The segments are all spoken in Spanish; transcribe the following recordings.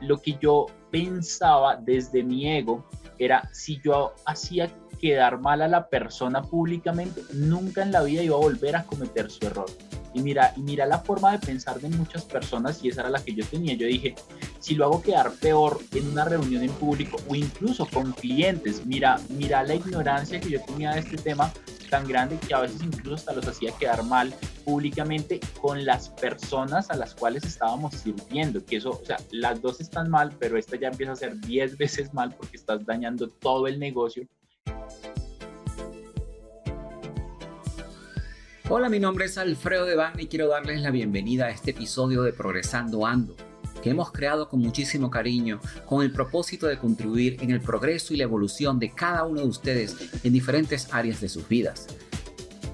lo que yo pensaba desde mi ego era si yo hacía quedar mal a la persona públicamente, nunca en la vida iba a volver a cometer su error. Y mira, y mira la forma de pensar de muchas personas y esa era la que yo tenía. Yo dije, si lo hago quedar peor en una reunión en público o incluso con clientes, mira, mira la ignorancia que yo tenía de este tema tan grande que a veces incluso hasta los hacía quedar mal públicamente con las personas a las cuales estábamos sirviendo, que eso, o sea, las dos están mal, pero esta ya empieza a ser 10 veces mal porque estás dañando todo el negocio Hola, mi nombre es Alfredo Devane y quiero darles la bienvenida a este episodio de Progresando Ando, que hemos creado con muchísimo cariño con el propósito de contribuir en el progreso y la evolución de cada uno de ustedes en diferentes áreas de sus vidas.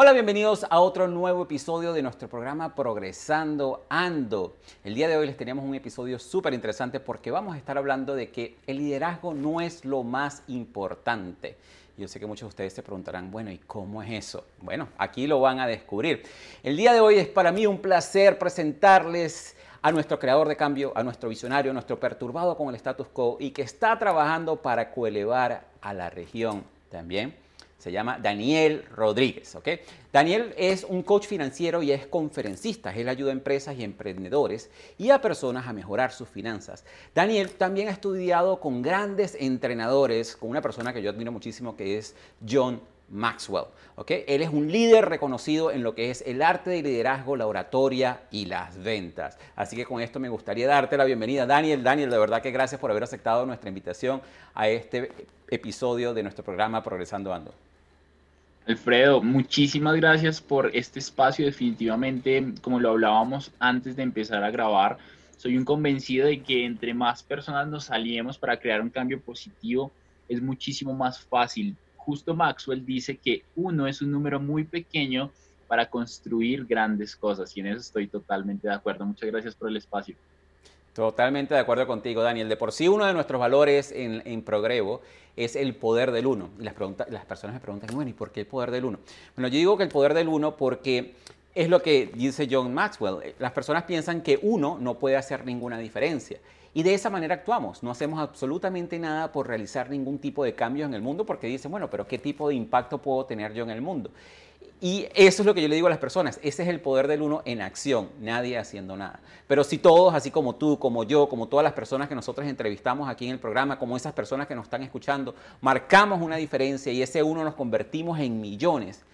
Hola, bienvenidos a otro nuevo episodio de nuestro programa Progresando Ando. El día de hoy les tenemos un episodio súper interesante porque vamos a estar hablando de que el liderazgo no es lo más importante. Yo sé que muchos de ustedes se preguntarán, bueno, ¿y cómo es eso? Bueno, aquí lo van a descubrir. El día de hoy es para mí un placer presentarles a nuestro creador de cambio, a nuestro visionario, a nuestro perturbado con el status quo y que está trabajando para coelevar a la región también se llama Daniel Rodríguez. ¿ok? Daniel es un coach financiero y es conferencista. Él ayuda a empresas y emprendedores y a personas a mejorar sus finanzas. Daniel también ha estudiado con grandes entrenadores, con una persona que yo admiro muchísimo que es John Maxwell. Él es un líder reconocido en lo que es el arte de liderazgo, la oratoria y las ventas. Así que con esto me gustaría darte la bienvenida, Daniel. Daniel, de verdad que gracias por haber aceptado nuestra invitación a este episodio de nuestro programa Progresando Ando. Alfredo, muchísimas gracias por este espacio. Definitivamente, como lo hablábamos antes de empezar a grabar, soy un convencido de que entre más personas nos saliemos para crear un cambio positivo, es muchísimo más fácil. Justo Maxwell dice que uno es un número muy pequeño para construir grandes cosas y en eso estoy totalmente de acuerdo. Muchas gracias por el espacio. Totalmente de acuerdo contigo, Daniel. De por sí, uno de nuestros valores en, en Progrevo es el poder del uno. Y las, las personas me preguntan, bueno, ¿y por qué el poder del uno? Bueno, yo digo que el poder del uno porque es lo que dice John Maxwell. Las personas piensan que uno no puede hacer ninguna diferencia. Y de esa manera actuamos. No hacemos absolutamente nada por realizar ningún tipo de cambio en el mundo porque dicen, bueno, pero ¿qué tipo de impacto puedo tener yo en el mundo? Y eso es lo que yo le digo a las personas, ese es el poder del uno en acción, nadie haciendo nada. Pero si todos, así como tú, como yo, como todas las personas que nosotros entrevistamos aquí en el programa, como esas personas que nos están escuchando, marcamos una diferencia y ese uno nos convertimos en millones,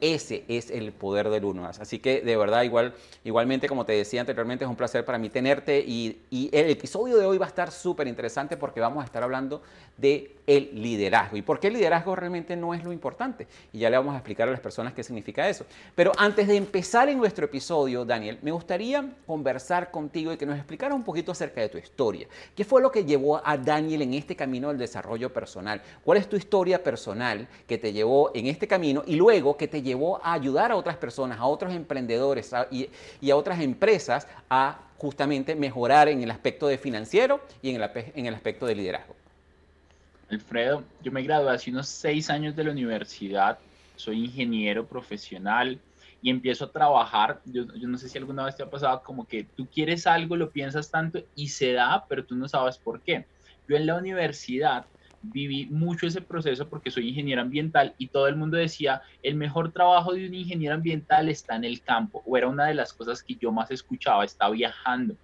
ese es el poder del uno. Así que de verdad, igual, igualmente, como te decía anteriormente, es un placer para mí tenerte y, y el episodio de hoy va a estar súper interesante porque vamos a estar hablando de el liderazgo. ¿Y por qué el liderazgo realmente no es lo importante? Y ya le vamos a explicar a las personas qué significa eso. Pero antes de empezar en nuestro episodio, Daniel, me gustaría conversar contigo y que nos explicara un poquito acerca de tu historia. ¿Qué fue lo que llevó a Daniel en este camino del desarrollo personal? ¿Cuál es tu historia personal que te llevó en este camino y luego que te llevó a ayudar a otras personas, a otros emprendedores y, y, a otras empresas a justamente mejorar en el aspecto de financiero y en el, en el aspecto de liderazgo? Alfredo, yo me gradué hace unos seis años de la universidad, soy ingeniero profesional y empiezo a trabajar. Yo, no sé si alguna vez te ha pasado como que tú quieres algo, lo piensas tanto y se da, pero tú no sabes por qué. Yo en la universidad viví mucho ese proceso porque soy ingeniero ambiental y todo el mundo decía, el mejor trabajo de un ingeniero ambiental está en el campo, o era una de las cosas que yo más escuchaba, está viajando.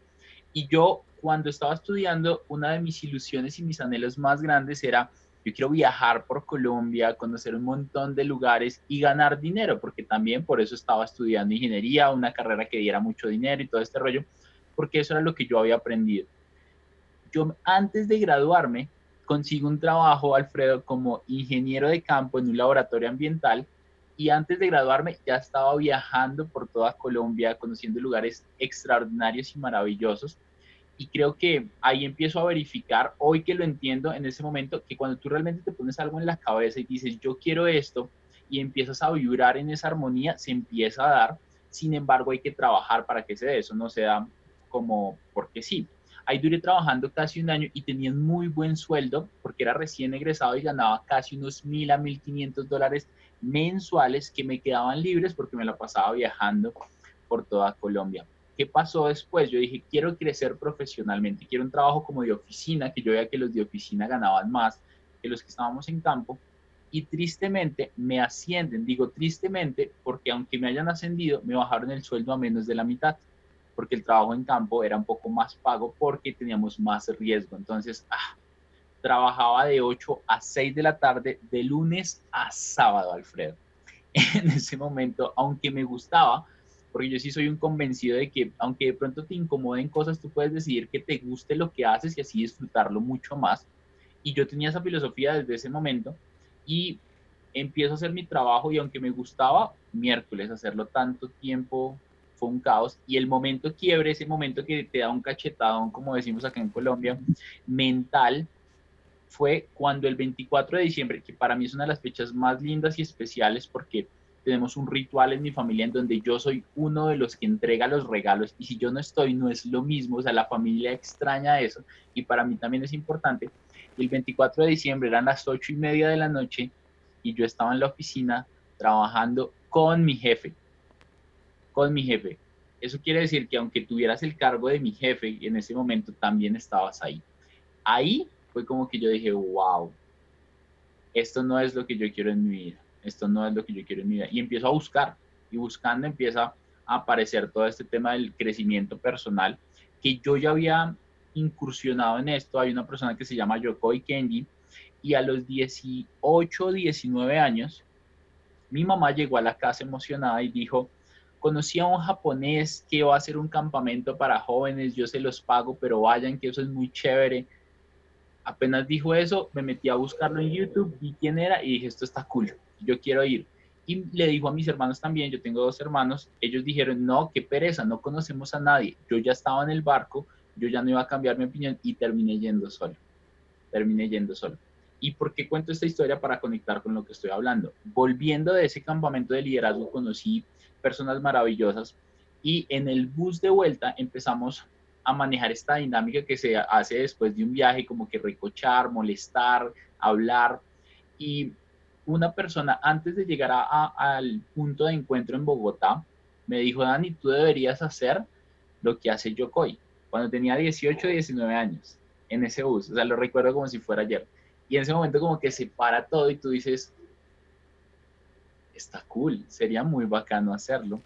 Y yo cuando estaba estudiando, una de mis ilusiones y mis anhelos más grandes era, yo quiero viajar por Colombia, conocer un montón de lugares y ganar dinero, porque también por eso estaba estudiando ingeniería, una carrera que diera mucho dinero y todo este rollo, porque eso era lo que yo había aprendido. Yo antes de graduarme consigo un trabajo, Alfredo, como ingeniero de campo en un laboratorio ambiental y antes de graduarme ya estaba viajando por toda Colombia, conociendo lugares extraordinarios y maravillosos y creo que ahí empiezo a verificar, hoy que lo entiendo en ese momento, que cuando tú realmente te pones algo en la cabeza y dices, yo quiero esto, y empiezas a vibrar en esa armonía, se empieza a dar, Sin embargo, hay que trabajar para que se dé. Eso no se da como porque sí. Ahí duré trabajando casi un año y tenía un muy buen sueldo porque era recién egresado y ganaba casi unos mil a mil quinientos dólares mensuales que me quedaban libres porque me la pasaba viajando por toda Colombia. ¿Qué pasó después? Yo dije, quiero crecer profesionalmente, quiero un trabajo como de oficina, que yo veía que los de oficina ganaban más que los que estábamos en campo. Y tristemente me ascienden, digo tristemente, porque aunque me hayan ascendido, me bajaron el sueldo a menos de la mitad, porque el trabajo en campo era un poco más pago porque teníamos más riesgo. Entonces, ah, trabajaba de 8 a 6 de la tarde, de lunes a sábado, Alfredo. En ese momento, aunque me gustaba, porque yo sí soy un convencido de que aunque de pronto te incomoden cosas, tú puedes decidir que te guste lo que haces y así disfrutarlo mucho más. Y yo tenía esa filosofía desde ese momento y empiezo a hacer mi trabajo y aunque me gustaba, miércoles hacerlo tanto tiempo fue un caos. Y el momento quiebre, ese momento que te da un cachetadón, como decimos acá en Colombia, mental, fue cuando el 24 de diciembre, que para mí es una de las fechas más lindas y especiales porque tenemos un ritual en mi familia en donde yo soy uno de los que entrega los regalos. Y si yo no estoy no es lo mismo, o sea, la familia extraña eso. Y para mí también es importante. El 24 de diciembre eran las ocho y media de la noche y yo estaba en la oficina trabajando con mi jefe, con mi jefe. Eso quiere decir que aunque tuvieras el cargo de mi jefe, en ese momento también estabas ahí. Ahí fue como que yo dije, wow, esto no es lo que yo quiero en mi vida esto no es lo que yo quiero en mi vida. Y empiezo a buscar, y buscando empieza a aparecer todo este tema del crecimiento personal, que yo ya había incursionado en esto. Hay una persona que se llama Yokoi Kenji, y a los 18, 19 años, mi mamá llegó a la casa emocionada y dijo, conocí a un japonés que va a hacer un campamento para jóvenes, yo se los pago, pero vayan, que eso es muy chévere. Apenas dijo eso, me metí a buscarlo en YouTube, vi quién era y dije, esto está cool yo quiero ir. Y le dijo a mis hermanos también, yo tengo dos hermanos, ellos dijeron, no, qué pereza, no conocemos a nadie. Yo ya estaba en el barco, yo ya no iba a cambiar mi opinión y terminé yendo solo. Terminé yendo solo. ¿Y por qué cuento esta historia para conectar con lo que estoy hablando? Volviendo de ese campamento de liderazgo, conocí personas maravillosas y en el bus de vuelta empezamos a manejar esta dinámica que se hace después de un viaje, como que recochar, molestar, hablar. Y una persona antes de llegar al punto de encuentro en Bogotá me dijo, Dani, tú deberías hacer lo que hace Yokoi cuando tenía 18, 19 años en ese bus. O sea, lo recuerdo como si fuera ayer. Y en ese momento como que se para todo y tú dices, está cool, sería muy bacano hacerlo.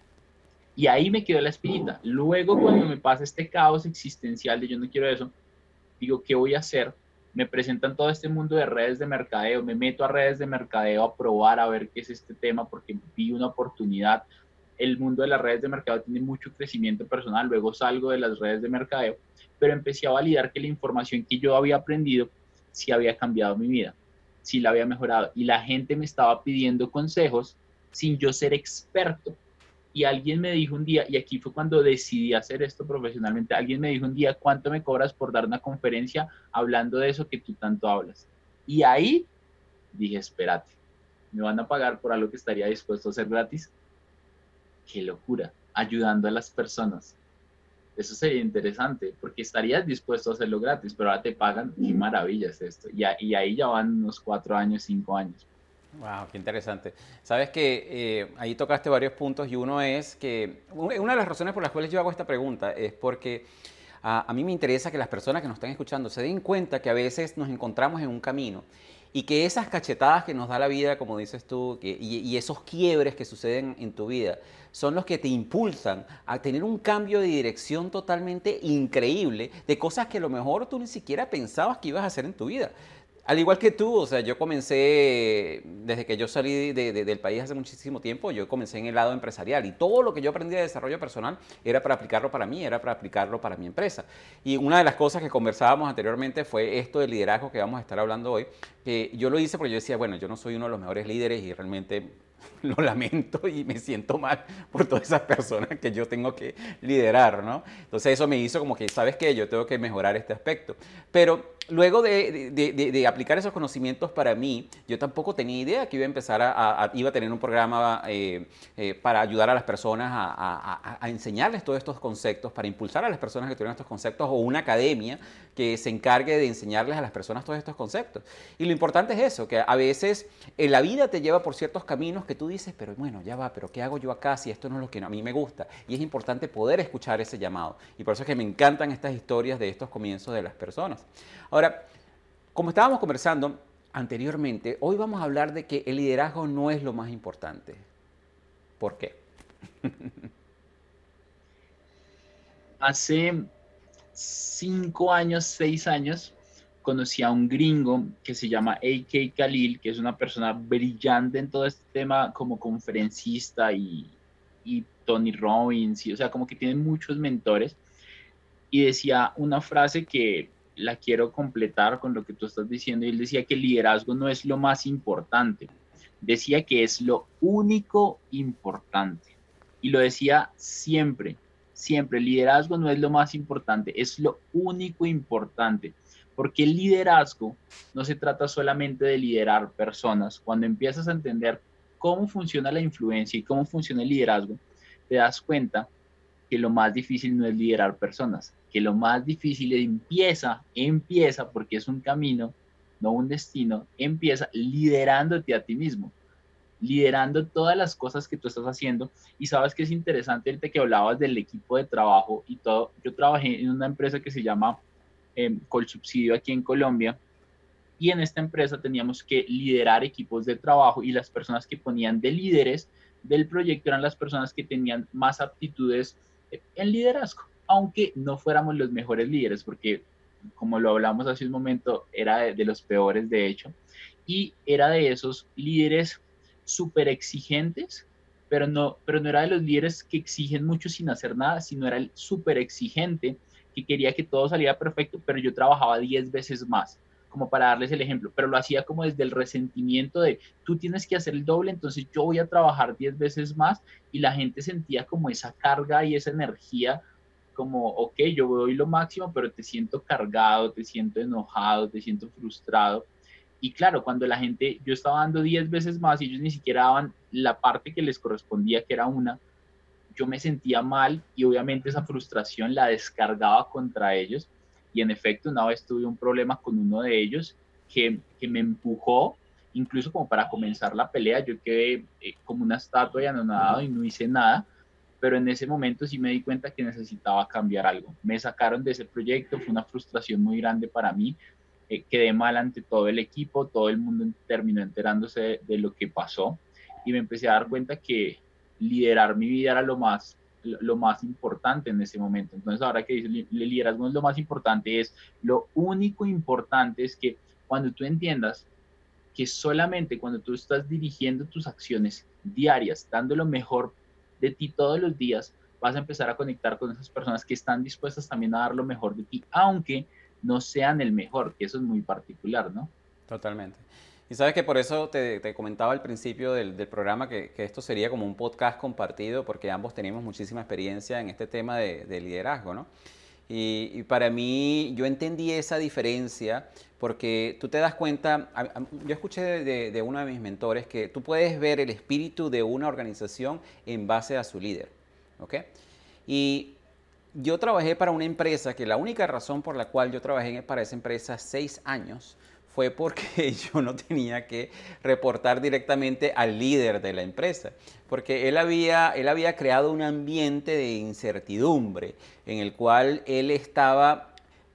Y ahí me quedó la espinita. Luego cuando me pasa este caos existencial de yo no quiero eso, digo, ¿qué voy a hacer? me presentan todo este mundo de redes de mercadeo, me meto a redes de mercadeo a probar a ver qué es este tema porque vi una oportunidad. El mundo de las redes de mercadeo tiene mucho crecimiento personal, luego salgo de las redes de mercadeo, pero empecé a validar que la información que yo había aprendido sí había cambiado mi vida, sí la había mejorado y la gente me estaba pidiendo consejos sin yo ser experto y alguien me dijo un día, y aquí fue cuando decidí hacer esto profesionalmente, alguien me dijo un día, ¿cuánto me cobras por dar una conferencia hablando de eso que tú tanto hablas? Y ahí dije, espérate, ¿me van a pagar por algo que estaría dispuesto a hacer gratis? Qué locura, ayudando a las personas. Eso sería interesante, porque estarías dispuesto a hacerlo gratis, pero ahora te pagan, qué maravilla es esto. Y, y ahí ya van unos cuatro años, cinco años. Wow, qué interesante. Sabes que eh, ahí tocaste varios puntos y uno es que una de las razones por las cuales yo hago esta pregunta es porque a, mí me interesa que las personas que nos están escuchando se den cuenta que a veces nos encontramos en un camino y que esas cachetadas que nos da la vida, como dices tú, y, y, esos quiebres que suceden en tu vida, son los que te impulsan a tener un cambio de dirección totalmente increíble de cosas que a lo mejor tú ni siquiera pensabas que ibas a hacer en tu vida. Al igual que tú, o sea, yo comencé, desde que yo salí del país hace muchísimo tiempo, yo comencé en el lado empresarial y todo lo que yo aprendí de desarrollo personal era para aplicarlo para mí, era para aplicarlo para mi empresa. Y una de las cosas que conversábamos anteriormente fue esto del liderazgo que vamos a estar hablando hoy, yo lo hice porque yo decía, bueno, yo no soy uno de los mejores líderes y realmente lo lamento y me siento mal por todas esas personas que yo tengo que liderar, ¿no? Entonces eso me hizo como que, ¿sabes qué? Yo tengo que mejorar este aspecto. Pero luego de, aplicar esos conocimientos para mí, yo tampoco tenía idea que iba a empezar a, iba a tener un programa eh, eh, para ayudar a las personas a, enseñarles todos estos conceptos, para impulsar a las personas que tuvieran estos conceptos o una academia que se encargue de enseñarles a las personas todos estos conceptos. Y lo importante es eso, que a veces en la vida te lleva por ciertos caminos que tú dices, pero bueno, ya va, pero ¿qué hago yo acá si esto no es lo que a mí me gusta? Y es importante poder escuchar ese llamado. Y por eso es que me encantan estas historias de estos comienzos de las personas. Ahora, como estábamos conversando anteriormente, hoy vamos a hablar de que el liderazgo no es lo más importante. ¿Por qué? Hace cinco años, seis años, conocí a un gringo que se llama A.K. Khalil, que es una persona brillante en todo este tema como conferencista y, y Tony Robbins, y, o sea, como que tiene muchos mentores. Y decía una frase que la quiero completar con lo que tú estás diciendo. Y él decía que el liderazgo no es lo más importante. Decía que es lo único importante. Y lo decía siempre, siempre. El liderazgo no es lo más importante, es lo único importante. Porque el liderazgo no se trata solamente de liderar personas. Cuando empiezas a entender cómo funciona la influencia y cómo funciona el liderazgo, te das cuenta que lo más difícil no es liderar personas, que lo más difícil empieza, empieza porque es un camino, no un destino, empieza liderándote a ti mismo, liderando todas las cosas que tú estás haciendo. Y sabes que es interesante ahorita que hablabas del equipo de trabajo y todo. Yo trabajé en una empresa que se llama eh, Colsubsidio aquí en Colombia. Y en esta empresa teníamos que liderar equipos de trabajo y las personas que ponían de líderes del proyecto eran las personas que tenían más aptitudes en liderazgo, aunque no fuéramos los mejores líderes, porque como lo hablamos hace un momento, era de, los peores de hecho, y era de esos líderes súper exigentes, pero no, pero no era de los líderes que exigen mucho sin hacer nada, sino era el súper exigente que quería que todo saliera perfecto, pero yo trabajaba 10 veces más como para darles el ejemplo, pero lo hacía como desde el resentimiento de tú tienes que hacer el doble, entonces yo voy a trabajar 10 veces más y la gente sentía como esa carga y esa energía como, ok, yo doy lo máximo, pero te siento cargado, te siento enojado, te siento frustrado. Y claro, cuando la gente, yo estaba dando 10 veces más y ellos ni siquiera daban la parte que les correspondía, que era una, yo me sentía mal y obviamente esa frustración la descargaba contra ellos y en efecto, una vez tuve un problema con uno de ellos que, que me empujó, incluso como para comenzar la pelea. Yo quedé eh, como una estatua y anonadado y no hice nada, pero en ese momento sí me di cuenta que necesitaba cambiar algo. Me sacaron de ese proyecto, fue una frustración muy grande para mí. Eh, quedé mal ante todo el equipo, todo el mundo terminó enterándose de, lo que pasó y me empecé a dar cuenta que liderar mi vida era lo más lo más importante en ese momento. Entonces, ahora que dice el liderazgo es lo más importante, es lo único importante es que cuando tú entiendas que solamente cuando tú estás dirigiendo tus acciones diarias, dando lo mejor de ti todos los días, vas a empezar a conectar con esas personas que están dispuestas también a dar lo mejor de ti, aunque no sean el mejor, que eso es muy particular, ¿no? Totalmente. Y sabes que por eso te, comentaba al principio del, programa que, esto sería como un podcast compartido, porque ambos tenemos muchísima experiencia en este tema de, liderazgo, ¿no? Y, para mí, yo entendí esa diferencia porque tú te das cuenta, yo escuché de, de, uno de mis mentores que tú puedes ver el espíritu de una organización en base a su líder, ¿ok? Y yo trabajé para una empresa que la única razón por la cual yo trabajé para esa empresa seis años fue porque yo no tenía que reportar directamente al líder de la empresa, porque él había, él había creado un ambiente de incertidumbre en el cual él estaba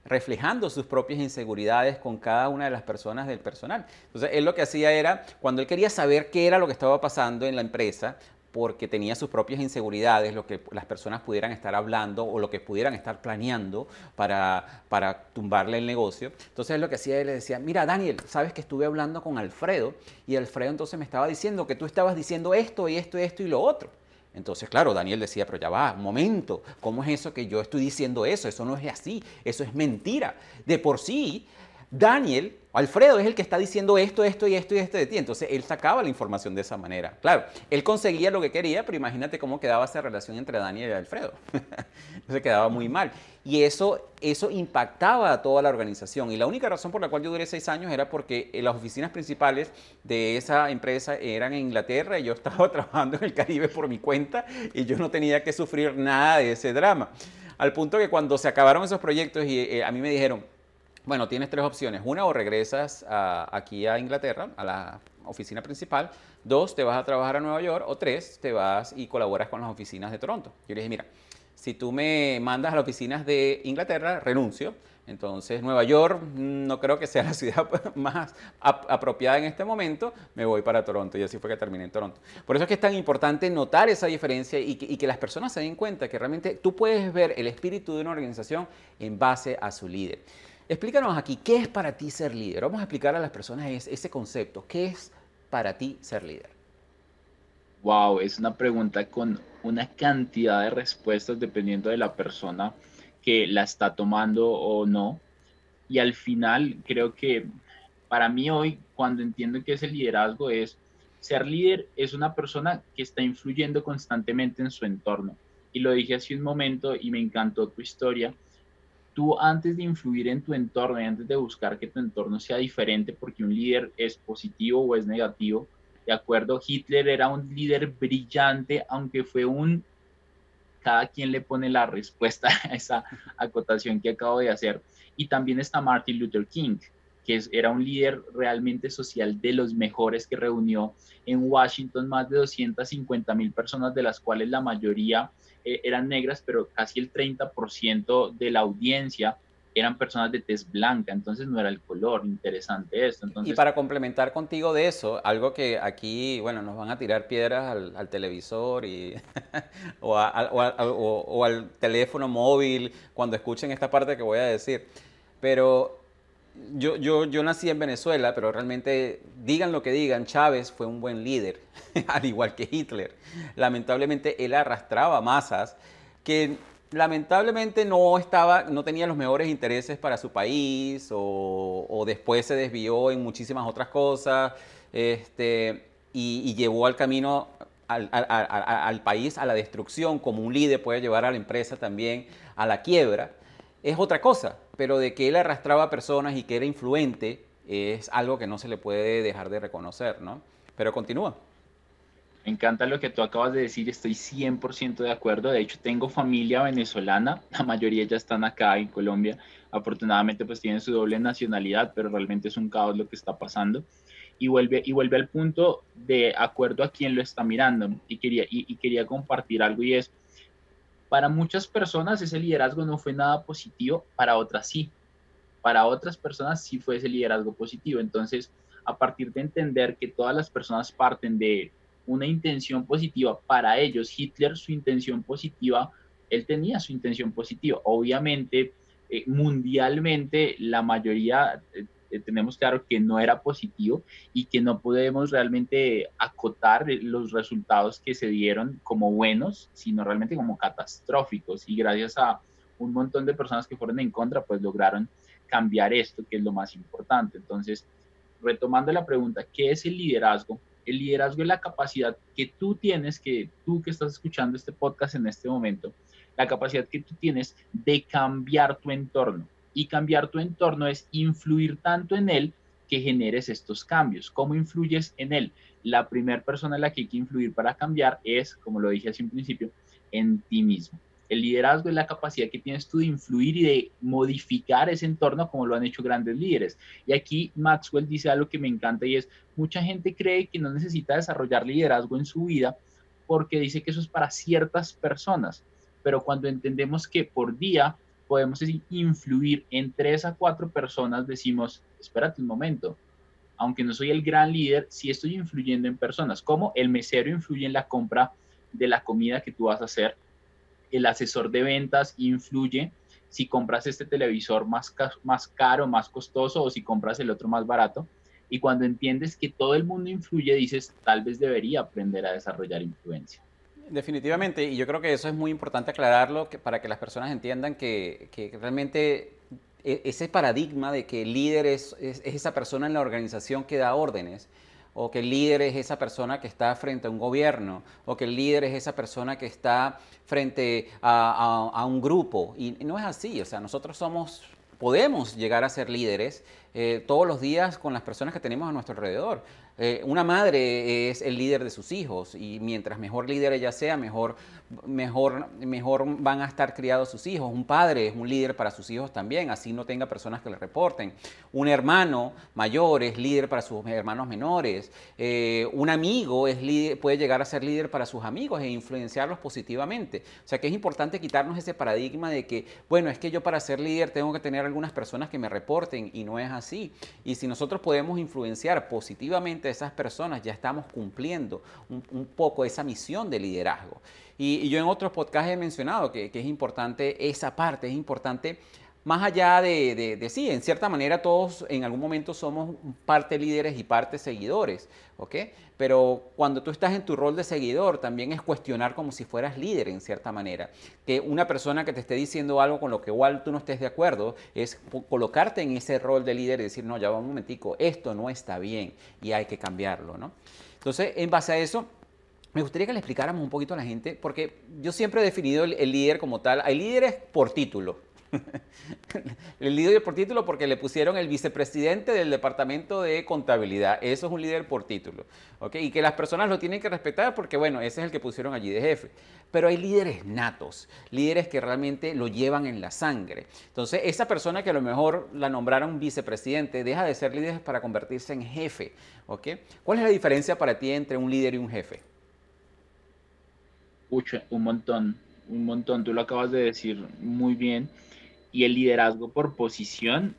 reflejando sus propias inseguridades con cada una de las personas del personal. Entonces, él lo que hacía era, cuando él quería saber qué era lo que estaba pasando en la empresa, porque tenía sus propias inseguridades, lo que las personas pudieran estar hablando o lo que pudieran estar planeando para, para tumbarle el negocio. Entonces lo que hacía él le decía, mira Daniel, sabes que estuve hablando con Alfredo y Alfredo entonces me estaba diciendo que tú estabas diciendo esto y esto y esto y lo otro. Entonces, claro, Daniel decía, pero ya va, momento, ¿cómo es eso que yo estoy diciendo eso? Eso no es así, eso es mentira. De por sí, Daniel, Alfredo es el que está diciendo esto, esto y esto y esto de ti. Entonces él sacaba la información de esa manera. Claro, él conseguía lo que quería, pero imagínate cómo quedaba esa relación entre Daniel y Alfredo. Entonces quedaba muy mal. Y eso, eso impactaba a toda la organización. Y la única razón por la cual yo duré seis años era porque las oficinas principales de esa empresa eran en Inglaterra y yo estaba trabajando en el Caribe por mi cuenta y yo no tenía que sufrir nada de ese drama. Al punto que cuando se acabaron esos proyectos y eh, a mí me dijeron, bueno, tienes tres opciones. Una, o regresas aquí a Inglaterra, a la oficina principal. Dos, te vas a trabajar a Nueva York. O tres, te vas y colaboras con las oficinas de Toronto. Yo le dije, mira, si tú me mandas a las oficinas de Inglaterra, renuncio. Entonces, Nueva York mm, no creo que sea la ciudad más apropiada en este momento, me voy para Toronto y así fue que terminé en Toronto. Por eso es que es tan importante notar esa diferencia y que, y que las personas se den cuenta que realmente tú puedes ver el espíritu de una organización en base a su líder. Explícanos aquí, ¿qué es para ti ser líder? Vamos a explicar a las personas ese concepto. ¿Qué es para ti ser líder? Wow, es una pregunta con una cantidad de respuestas dependiendo de la persona que la está tomando o no. Y al final creo que para mí hoy, cuando entiendo que es el liderazgo, es ser líder es una persona que está influyendo constantemente en su entorno. Y lo dije hace un momento y me encantó tu historia tú antes de influir en tu entorno y antes de buscar que tu entorno sea diferente porque un líder es positivo o es negativo, de acuerdo, Hitler era un líder brillante, aunque fue un... Cada quien le pone la respuesta a esa acotación que acabo de hacer. Y también está Martin Luther King, que era un líder realmente social de los mejores que reunió en Washington más de 250 mil personas, de las cuales la mayoría eh, eran negras, pero casi el 30% de la audiencia eran personas de tez blanca, entonces no era el color, interesante esto. Entonces, y para complementar contigo de eso, algo que aquí, bueno, nos van a tirar piedras al, televisor y, o, o, al teléfono móvil cuando escuchen esta parte que voy a decir, pero yo, yo, yo nací en Venezuela, pero realmente, digan lo que digan, Chávez fue un buen líder, al igual que Hitler. Lamentablemente, él arrastraba masas que lamentablemente no estaba, no tenía los mejores intereses para su país o, después se desvió en muchísimas otras cosas este, y, llevó al camino al, al, país a la destrucción, como un líder puede llevar a la empresa también a la quiebra es otra cosa, pero de que él arrastraba personas y que era influente es algo que no se le puede dejar de reconocer, ¿no? Pero continúa. Me encanta lo que tú acabas de decir, estoy 100% de acuerdo. De hecho, tengo familia venezolana, la mayoría ya están acá en Colombia. Afortunadamente, pues tienen su doble nacionalidad, pero realmente es un caos lo que está pasando. Y vuelve, y vuelve al punto de acuerdo a quién lo está mirando. Y quería, y quería compartir algo y es, para muchas personas ese liderazgo no fue nada positivo, para otras sí. Para otras personas sí fue ese liderazgo positivo. Entonces, a partir de entender que todas las personas parten de una intención positiva, para ellos Hitler su intención positiva, él tenía su intención positiva. Obviamente, eh, mundialmente la mayoría eh, tenemos claro que no era positivo y que no podemos realmente acotar los resultados que se dieron como buenos, sino realmente como catastróficos. Y gracias a un montón de personas que fueron en contra, pues lograron cambiar esto, que es lo más importante. Entonces, retomando la pregunta, ¿qué es el liderazgo? El liderazgo es la capacidad que tú tienes, que tú que estás escuchando este podcast en este momento, la capacidad que tú tienes de cambiar tu entorno y cambiar tu entorno es influir tanto en él que generes estos cambios. ¿Cómo influyes en él? La primera persona en la que hay que influir para cambiar es, como lo dije hace un principio, en ti mismo. El liderazgo es la capacidad que tienes tú de influir y de modificar ese entorno como lo han hecho grandes líderes. Y aquí Maxwell dice algo que me encanta y es, mucha gente cree que no necesita desarrollar liderazgo en su vida porque dice que eso es para ciertas personas. Pero cuando entendemos que por día podemos influir en tres a cuatro personas, decimos, espérate un momento, aunque no soy el gran líder, sí estoy influyendo en personas, como el mesero influye en la compra de la comida que tú vas a hacer, el asesor de ventas influye si compras este televisor más, más caro, más costoso o si compras el otro más barato. Y cuando entiendes que todo el mundo influye, dices, tal vez debería aprender a desarrollar influencia. Definitivamente, y yo creo que eso es muy importante aclararlo para que las personas entiendan que, realmente e, ese paradigma de que el líder es, esa persona en la organización que da órdenes, o que el líder es esa persona que está frente a un gobierno, o que el líder es esa persona que está frente a, un grupo. Y no es así, o sea, nosotros somos, podemos llegar a ser líderes eh, todos los días con las personas que tenemos a nuestro alrededor. Eh, una madre es el líder de sus hijos y mientras mejor líder ella sea, mejor, mejor, mejor van a estar criados sus hijos. Un padre es un líder para sus hijos también, así no tenga personas que le reporten. Un hermano mayor es líder para sus hermanos menores. Eh, un amigo es puede llegar a ser líder para sus amigos e influenciarlos positivamente. O sea que es importante quitarnos ese paradigma de que, bueno, es que yo para ser líder tengo que tener algunas personas que me reporten y no es así. Y si nosotros podemos influenciar positivamente esas personas ya estamos cumpliendo un, poco esa misión de liderazgo. Y, yo en otros podcasts he mencionado que, es importante esa parte, es importante más allá de, sí, en cierta manera todos en algún momento somos parte líderes y parte seguidores, ¿ok? Pero cuando tú estás en tu rol de seguidor, también es cuestionar como si fueras líder en cierta manera. Que una persona que te esté diciendo algo con lo que igual tú no estés de acuerdo, es colocarte en ese rol de líder y decir, no, ya va un momentico, esto no está bien y hay que cambiarlo, ¿no? Entonces, en base a eso, me gustaría que le explicáramos un poquito a la gente, porque yo siempre he definido el líder como tal, hay líderes por título, el líder por título porque le pusieron el vicepresidente del departamento de contabilidad. Eso es un líder por título. Y que las personas lo tienen que respetar porque, bueno, ese es el que pusieron allí de jefe. Pero hay líderes natos, líderes que realmente lo llevan en la sangre. Entonces, esa persona que a lo mejor la nombraron vicepresidente deja de ser líder para convertirse en jefe. ¿Cuál es la diferencia para ti entre un líder y un jefe? un montón, un montón. Tú lo acabas de decir muy bien y el liderazgo por posición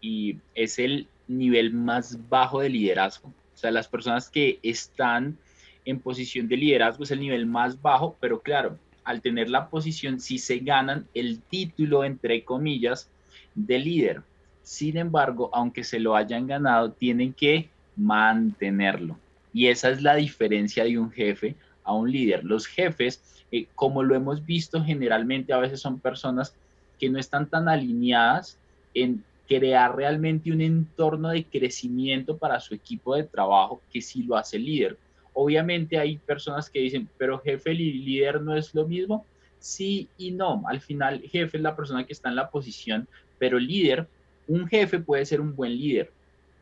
y es el nivel más bajo de liderazgo. O sea, las personas que están en posición de liderazgo es el nivel más bajo, pero claro, al tener la posición sí se ganan el título, entre comillas, de líder. Sin embargo, aunque se lo hayan ganado, tienen que mantenerlo. Y esa es la diferencia de un jefe a un líder. Los jefes, eh, como lo hemos visto generalmente, a veces son personas que no están tan alineadas en crear realmente un entorno de crecimiento para su equipo de trabajo que sí lo hace líder. Obviamente hay personas que dicen, pero jefe y líder no es lo mismo. Sí y no. Al final, jefe es la persona que está en la posición, pero líder, un jefe puede ser un buen líder,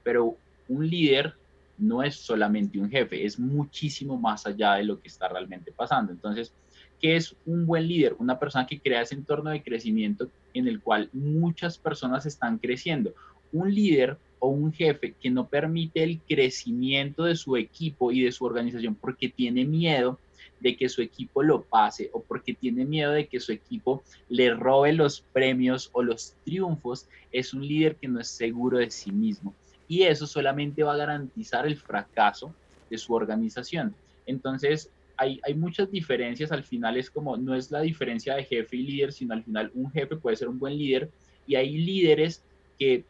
pero un líder no es solamente un jefe, es muchísimo más allá de lo que está realmente pasando. Entonces, ¿Qué es un buen líder? Una persona que crea ese entorno de crecimiento en el cual muchas personas están creciendo. Un líder o un jefe que no permite el crecimiento de su equipo y de su organización porque tiene miedo de que su equipo lo pase o porque tiene miedo de que su equipo le robe los premios o los triunfos, es un líder que no es seguro de sí mismo. Y eso solamente va a garantizar el fracaso de su organización. Entonces, hay, muchas diferencias, al final es como, no es la diferencia de jefe y líder, sino al final un jefe puede ser un buen líder y hay líderes que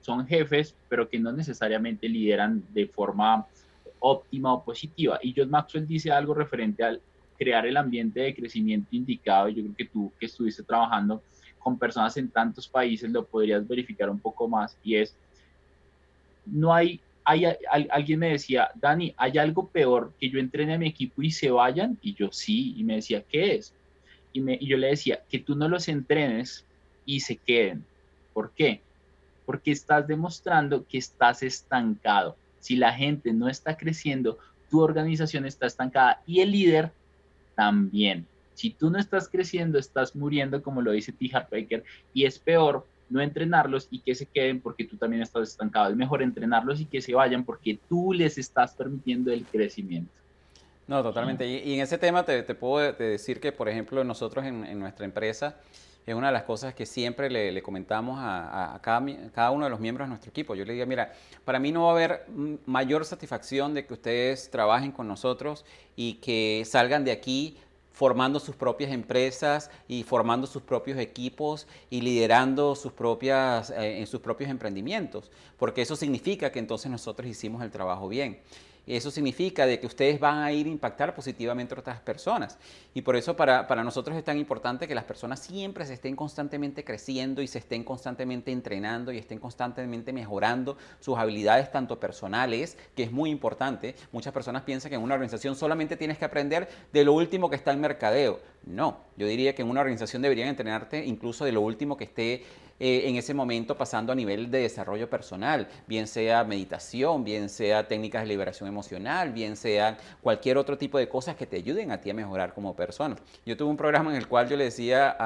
son jefes, pero que no necesariamente lideran de forma óptima o positiva. Y John Maxwell dice algo referente al crear el ambiente de crecimiento indicado. Yo creo que tú que estuviste trabajando con personas en tantos países lo podrías verificar un poco más y es, no hay alguien me decía, Dani, ¿hay algo peor que yo entrene a mi equipo y se vayan? Y yo sí, y me decía, ¿qué es? Y, yo le decía, que tú no los entrenes y se queden. ¿Por qué? Porque estás demostrando que estás estancado. Si la gente no está creciendo, tu organización está estancada y el líder también. Si tú no estás creciendo, estás muriendo, como lo dice T. Baker, y es peor no entrenarlos y que se queden porque tú también estás estancado. Es mejor entrenarlos y que se vayan porque tú les estás permitiendo el crecimiento. No, totalmente. Y, en ese tema te, puedo decir que, por ejemplo, nosotros en, nuestra empresa es una de las cosas que siempre le, comentamos a, cada, cada, uno de los miembros de nuestro equipo. Yo le digo, mira, para mí no va a haber mayor satisfacción de que ustedes trabajen con nosotros y que salgan de aquí formando sus propias empresas y formando sus propios equipos y liderando sus propias, eh, en sus propios emprendimientos, porque eso significa que entonces nosotros hicimos el trabajo bien. Eso significa de que ustedes van a ir a impactar positivamente a otras personas. Y por eso para, para nosotros es tan importante que las personas siempre se estén constantemente creciendo y se estén constantemente entrenando y estén constantemente mejorando sus habilidades tanto personales, que es muy importante. Muchas personas piensan que en una organización solamente tienes que aprender de lo último que está en mercadeo. No, yo diría que en una organización deberían entrenarte incluso de lo último que esté eh, en ese momento pasando a nivel de desarrollo personal, bien sea meditación, bien sea técnicas de liberación emocional, bien sea cualquier otro tipo de cosas que te ayuden a ti a mejorar como persona. Yo tuve un programa en el cual yo le decía,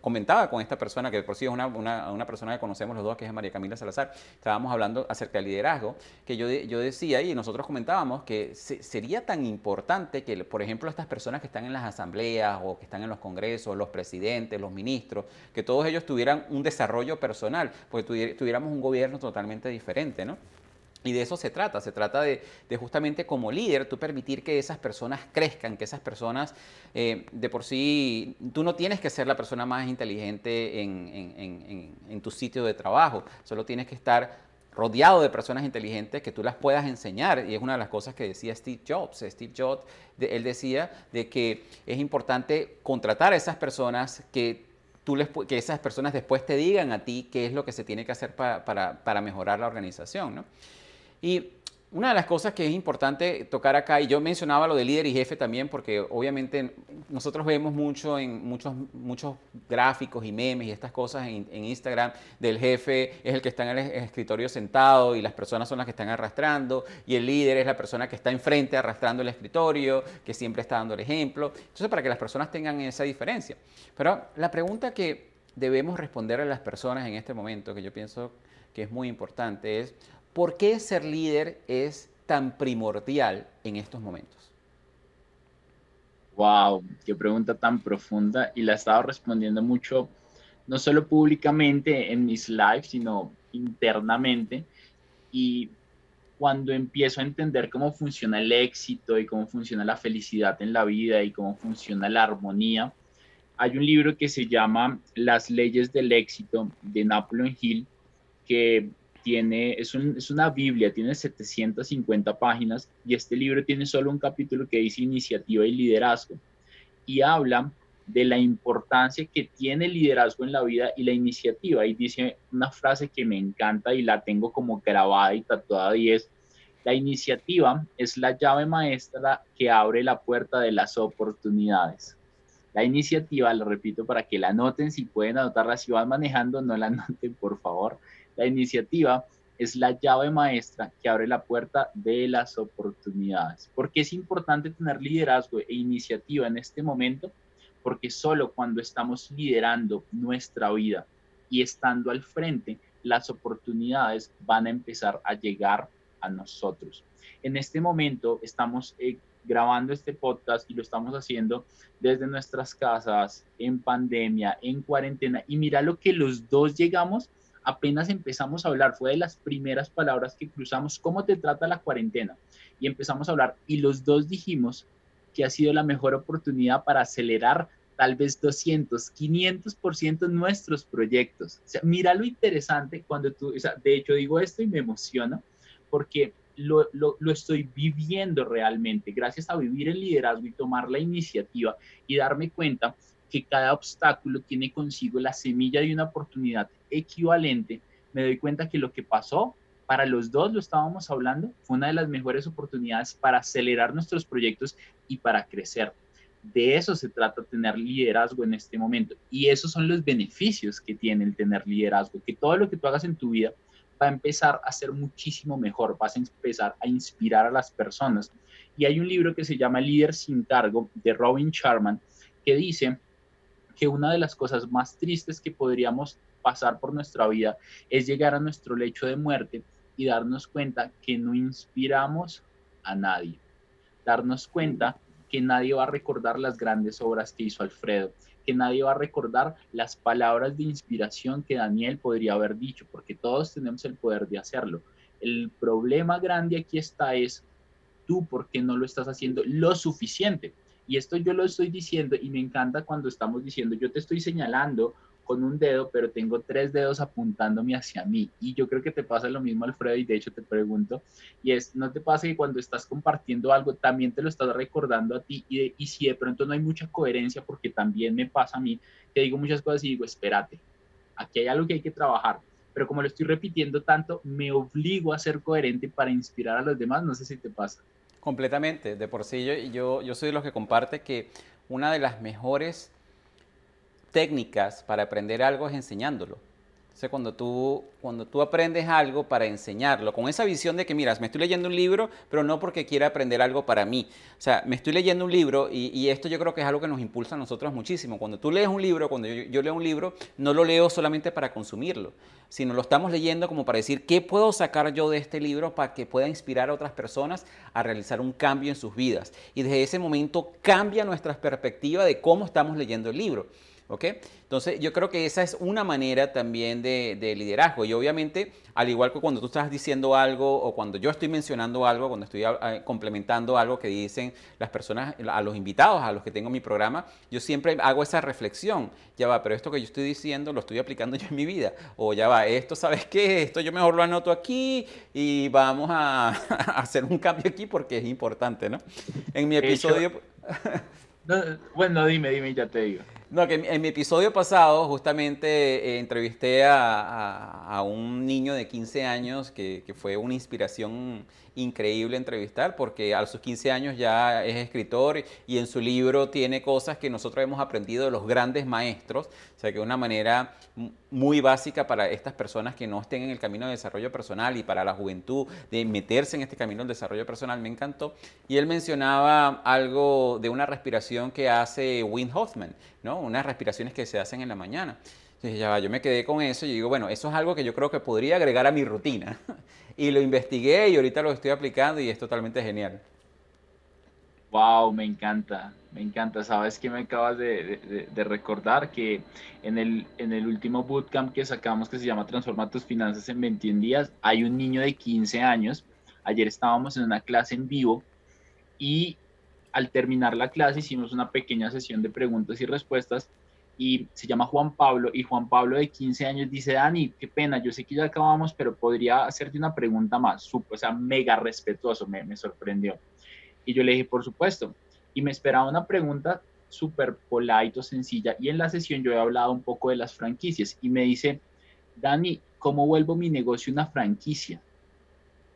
comentaba con esta persona, que por sí es una, una, persona que conocemos los dos, que es María Camila Salazar, estábamos hablando acerca del liderazgo, que yo, yo decía y nosotros comentábamos que sería tan importante que, por ejemplo, estas personas que están en las asambleas o que están en los congresos, los presidentes, los ministros, que todos ellos tuvieran un desarrollo personal, porque tuviéramos un gobierno totalmente diferente, ¿no? Y de eso se trata, se trata de, justamente como líder tú permitir que esas personas crezcan, que esas personas eh, de por sí, tú no tienes que ser la persona más inteligente en, en, tu sitio de trabajo, solo tienes que estar rodeado de personas inteligentes que tú las puedas enseñar. Y es una de las cosas que decía Steve Jobs. Steve Jobs, él decía de que es importante contratar a esas personas que tú les, que esas personas después te digan a ti qué es lo que se tiene que hacer para, mejorar la organización. ¿no? Y una de las cosas que es importante tocar acá, y yo mencionaba lo de líder y jefe también, porque obviamente nosotros vemos mucho en muchos, muchos gráficos y memes y estas cosas en, Instagram del jefe es el que está en el escritorio sentado y las personas son las que están arrastrando, y el líder es la persona que está enfrente arrastrando el escritorio, que siempre está dando el ejemplo. Entonces, para que las personas tengan esa diferencia. Pero la pregunta que debemos responder a las personas en este momento, que yo pienso que es muy importante, es ¿Por qué ser líder es tan primordial en estos momentos? Wow, qué pregunta tan profunda y la he estado respondiendo mucho, no solo públicamente en mis lives, sino internamente. Y cuando empiezo a entender cómo funciona el éxito y cómo funciona la felicidad en la vida y cómo funciona la armonía, hay un libro que se llama Las leyes del éxito de Napoleon Hill, que tiene, es, es, una Biblia, tiene 750 páginas y este libro tiene solo un capítulo que dice iniciativa y liderazgo y habla de la importancia que tiene el liderazgo en la vida y la iniciativa. Y dice una frase que me encanta y la tengo como grabada y tatuada y es, la iniciativa es la llave maestra que abre la puerta de las oportunidades. La iniciativa, lo repito para que la anoten, si pueden anotarla, si van manejando, no la anoten, por favor. La iniciativa es la llave maestra que abre la puerta de las oportunidades. ¿Por qué es importante tener liderazgo e iniciativa en este momento? Porque solo cuando estamos liderando nuestra vida y estando al frente, las oportunidades van a empezar a llegar a nosotros. En este momento estamos eh, grabando este podcast y lo estamos haciendo desde nuestras casas, en pandemia, en cuarentena. Y mira lo que los dos llegamos apenas empezamos a hablar, fue de las primeras palabras que cruzamos, ¿cómo te trata la cuarentena? Y empezamos a hablar y los dos dijimos que ha sido la mejor oportunidad para acelerar tal vez 200, 500% nuestros proyectos. O sea, mira lo interesante cuando tú, o de hecho digo esto y me emociona porque lo, lo, lo, estoy viviendo realmente, gracias a vivir el liderazgo y tomar la iniciativa y darme cuenta que cada obstáculo tiene consigo la semilla de una oportunidad equivalente, me doy cuenta que lo que pasó para los dos, lo estábamos hablando, fue una de las mejores oportunidades para acelerar nuestros proyectos y para crecer. De eso se trata tener liderazgo en este momento. Y esos son los beneficios que tiene el tener liderazgo, que todo lo que tú hagas en tu vida va a empezar a ser muchísimo mejor, vas a empezar a inspirar a las personas. Y hay un libro que se llama Líder sin cargo de Robin Sharman que dice que una de las cosas más tristes que podríamos pasar por nuestra vida es llegar a nuestro lecho de muerte y darnos cuenta que no inspiramos a nadie. Darnos cuenta que nadie va a recordar las grandes obras que hizo Alfredo, que nadie va a recordar las palabras de inspiración que Daniel podría haber dicho, porque todos tenemos el poder de hacerlo. El problema grande aquí está es tú, ¿por qué no lo estás haciendo lo suficiente? Y esto yo lo estoy diciendo y me encanta cuando estamos diciendo, yo te estoy señalando con un dedo, pero tengo tres dedos apuntándome hacia mí. Y yo creo que te pasa lo mismo, Alfredo, y de hecho te pregunto, y es, ¿no te pasa que cuando estás compartiendo algo, también te lo estás recordando a ti? Y, si de pronto no hay mucha coherencia, porque también me pasa a mí, que digo muchas cosas y digo, espérate, aquí hay algo que hay que trabajar. Pero como lo estoy repitiendo tanto, me obligo a ser coherente para inspirar a los demás. No sé si te pasa. Completamente. De por sí, yo, yo, yo soy de los que comparte que una de las mejores técnicas para aprender algo es enseñándolo. Entonces, cuando tú, cuando tú aprendes algo para enseñarlo, con esa visión de que, miras, me estoy leyendo un libro, pero no porque quiera aprender algo para mí. O sea, me estoy leyendo un libro y, esto yo creo que es algo que nos impulsa a nosotros muchísimo. Cuando tú lees un libro, cuando yo, yo leo un libro, no lo leo solamente para consumirlo, sino lo estamos leyendo como para decir, ¿qué puedo sacar yo de este libro para que pueda inspirar a otras personas a realizar un cambio en sus vidas? Y desde ese momento cambia nuestra perspectiva de cómo estamos leyendo el libro. ¿Ok? Entonces, yo creo que esa es una manera también de, liderazgo. Y obviamente, al igual que cuando tú estás diciendo algo o cuando yo estoy mencionando algo, cuando estoy ah, complementando algo que dicen las personas, a los invitados, a los que tengo en mi programa, yo siempre hago esa reflexión. Ya va, pero esto que yo estoy diciendo lo estoy aplicando yo en mi vida. O ya va, esto, ¿sabes qué? Esto yo mejor lo anoto aquí y vamos a, hacer un cambio aquí porque es importante, ¿no? En mi episodio... bueno, dime, dime, ya te digo. No, que en mi episodio pasado justamente eh, entrevisté a, un niño de 15 años que, que, fue una inspiración increíble entrevistar porque a sus 15 años ya es escritor y en su libro tiene cosas que nosotros hemos aprendido de los grandes maestros, o sea que una manera muy básica para estas personas que no estén en el camino de desarrollo personal y para la juventud de meterse en este camino del desarrollo personal me encantó. Y él mencionaba algo de una respiración que hace Wim Hoffman, ¿no? Unas respiraciones que se hacen en la mañana. Entonces ya yo me quedé con eso y digo, bueno, eso es algo que yo creo que podría agregar a mi rutina. y lo investigué y ahorita lo estoy aplicando y es totalmente genial. Wow, me encanta, me encanta. Sabes que me acabas de, recordar que en el, en el último bootcamp que sacamos que se llama Transforma tus finanzas en 21 días, hay un niño de 15 años. Ayer estábamos en una clase en vivo y al terminar la clase hicimos una pequeña sesión de preguntas y respuestas y se llama Juan Pablo y Juan Pablo de 15 años dice, Dani, qué pena, yo sé que ya acabamos, pero podría hacerte una pregunta más, o sea, mega respetuoso, me, me sorprendió. Y yo le dije, por supuesto, y me esperaba una pregunta súper polite o sencilla, y en la sesión yo he hablado un poco de las franquicias, y me dice, Dani, ¿cómo vuelvo mi negocio una franquicia?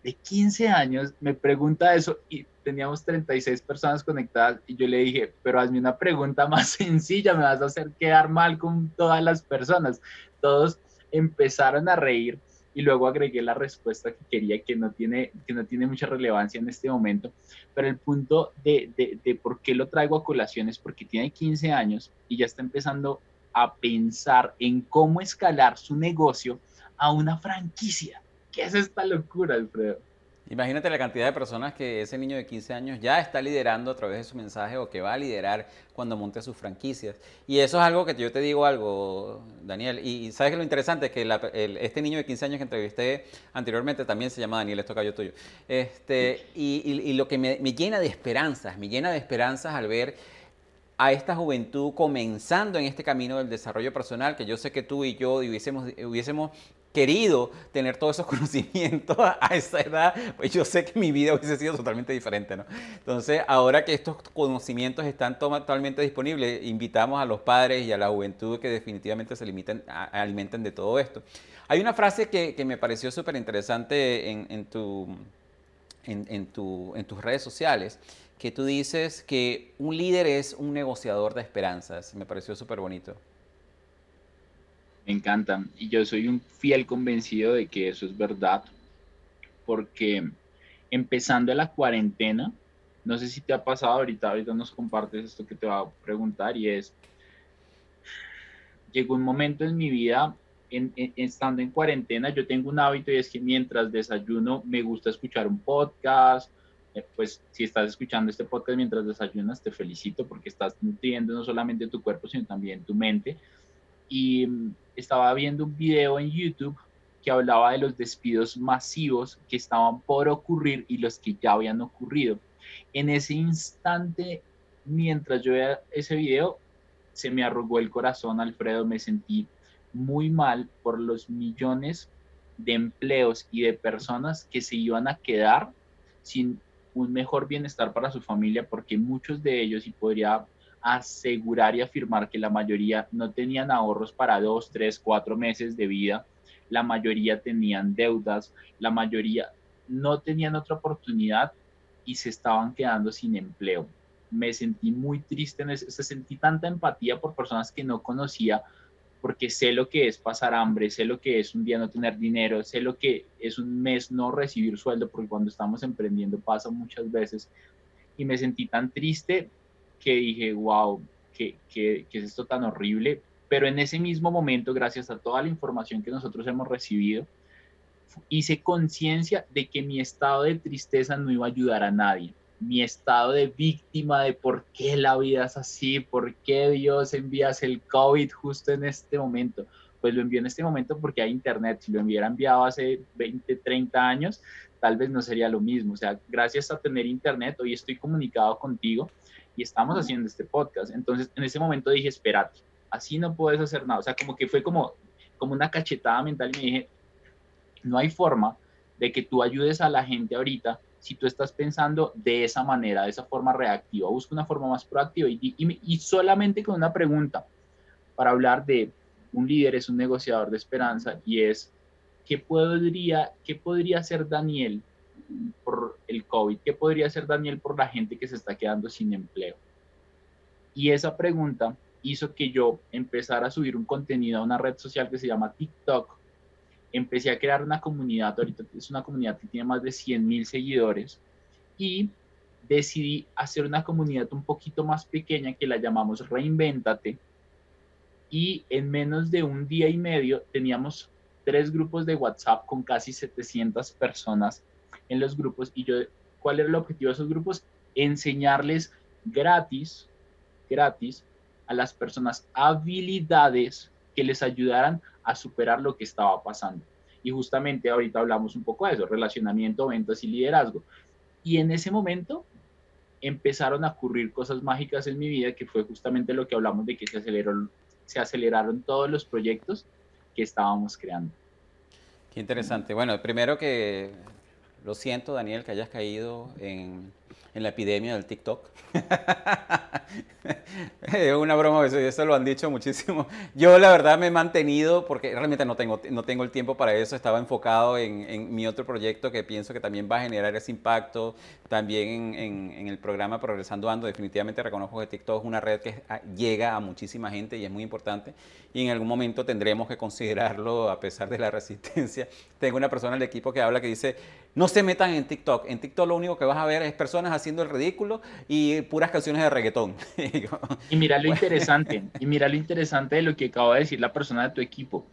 De 15 años me pregunta eso y teníamos 36 personas conectadas y yo le dije, pero hazme una pregunta más sencilla, me vas a hacer quedar mal con todas las personas. Todos empezaron a reír y luego agregué la respuesta que quería, que no tiene, que no tiene mucha relevancia en este momento, pero el punto de, de, de por qué lo traigo a colación es porque tiene 15 años y ya está empezando a pensar en cómo escalar su negocio a una franquicia. ¿Qué es esta locura, Alfredo? Imagínate la cantidad de personas que ese niño de 15 años ya está liderando a través de su mensaje o que va a liderar cuando monte sus franquicias. Y eso es algo que yo te digo algo, Daniel. Y, sabes que lo interesante es que este niño de 15 años que entrevisté anteriormente también se llama Daniel, esto cayó tuyo. Este, y, lo que me, llena de esperanzas, me llena de esperanzas al ver a esta juventud comenzando en este camino del desarrollo personal, que yo sé que tú y yo hubiésemos querido tener todos esos conocimientos a esa edad, pues yo sé que mi vida hubiese sido totalmente diferente, ¿no? Entonces, ahora que estos conocimientos están totalmente disponibles, invitamos a los padres y a la juventud que definitivamente se limiten, alimenten de todo esto. Hay una frase que, me pareció súper interesante en, tu, en tus redes sociales, que tú dices que un líder es un negociador de esperanzas. Me pareció súper bonito. Me encanta. Y yo soy un fiel convencido de que eso es verdad, porque empezando la cuarentena, no sé si te ha pasado ahorita, ahorita nos compartes esto que te va a preguntar y es, llegó un momento en mi vida, en, estando en cuarentena, yo tengo un hábito y es que mientras desayuno me gusta escuchar un podcast, eh, pues si estás escuchando este podcast mientras desayunas, te felicito porque estás nutriendo no solamente tu cuerpo, sino también tu mente y mm, estaba viendo un video en YouTube que hablaba de los despidos masivos que estaban por ocurrir y los que ya habían ocurrido. En ese instante, mientras yo veía ese video, se me arrugó el corazón, Alfredo, me sentí muy mal por los millones de empleos y de personas que se iban a quedar sin un mejor bienestar para su familia, porque muchos de ellos, y podría asegurar y afirmar que la mayoría no tenían ahorros para dos, tres, cuatro meses de vida, la mayoría tenían deudas, la mayoría no tenían otra oportunidad y se estaban quedando sin empleo. Me sentí muy triste, en sentí tanta empatía por personas que no conocía, porque sé lo que es pasar hambre, sé lo que es un día no tener dinero, sé lo que es un mes no recibir sueldo, porque cuando estamos emprendiendo pasa muchas veces. Y me sentí tan triste que dije, wow, ¿qué, qué, qué es esto tan horrible? Pero en ese mismo momento, gracias a toda la información que nosotros hemos recibido, hice conciencia de que mi estado de tristeza no iba a ayudar a nadie. Mi estado de víctima de por qué la vida es así, por qué Dios envías el COVID justo en este momento. Pues lo envió en este momento porque hay internet. Si lo hubiera enviado hace 20, 30 años, tal vez no sería lo mismo. O sea, gracias a tener internet, hoy estoy comunicado contigo y estamos haciendo este podcast. Entonces, en ese momento dije, espérate, así no puedes hacer nada. O sea, como que fue como, como una cachetada mental y me dije, no hay forma de que tú ayudes a la gente ahorita si tú estás pensando de esa manera, de esa forma reactiva. Busca una forma más proactiva y, y, solamente con una pregunta para hablar de un líder es un negociador de esperanza y es, ¿qué podría, qué podría hacer Daniel por COVID? ¿Qué podría hacer Daniel por la gente que se está quedando sin empleo? Y esa pregunta hizo que yo empezara a subir un contenido a una red social que se llama TikTok. Empecé a crear una comunidad, ahorita es una comunidad que tiene más de 100 mil seguidores y decidí hacer una comunidad un poquito más pequeña que la llamamos Reinvéntate y en menos de un día y medio teníamos tres grupos de WhatsApp con casi 700 personas en los grupos y yo, ¿cuál era el objetivo de esos grupos? Enseñarles gratis, gratis a las personas habilidades que les ayudaran a superar lo que estaba pasando. Y justamente ahorita hablamos un poco de eso, relacionamiento, ventas y liderazgo. Y en ese momento empezaron a ocurrir cosas mágicas en mi vida, que fue justamente lo que hablamos de que se, aceleró, se aceleraron todos los proyectos que estábamos creando. Qué interesante. Bueno, primero que lo siento, Daniel, que hayas caído en en la epidemia del TikTok. es una broma, eso, eso lo han dicho muchísimo. Yo la verdad me he mantenido, porque realmente no tengo, no tengo el tiempo para eso, estaba enfocado en, en mi otro proyecto que pienso que también va a generar ese impacto, también en, en, el programa Progresando Ando, definitivamente reconozco que TikTok es una red que llega a muchísima gente y es muy importante, y en algún momento tendremos que considerarlo a pesar de la resistencia. Tengo una persona en el equipo que habla que dice, no se metan en TikTok, en TikTok lo único que vas a ver es personas haciendo el ridículo y puras canciones de reggaetón. y mira lo interesante, y mira lo interesante de lo que acaba de decir la persona de tu equipo.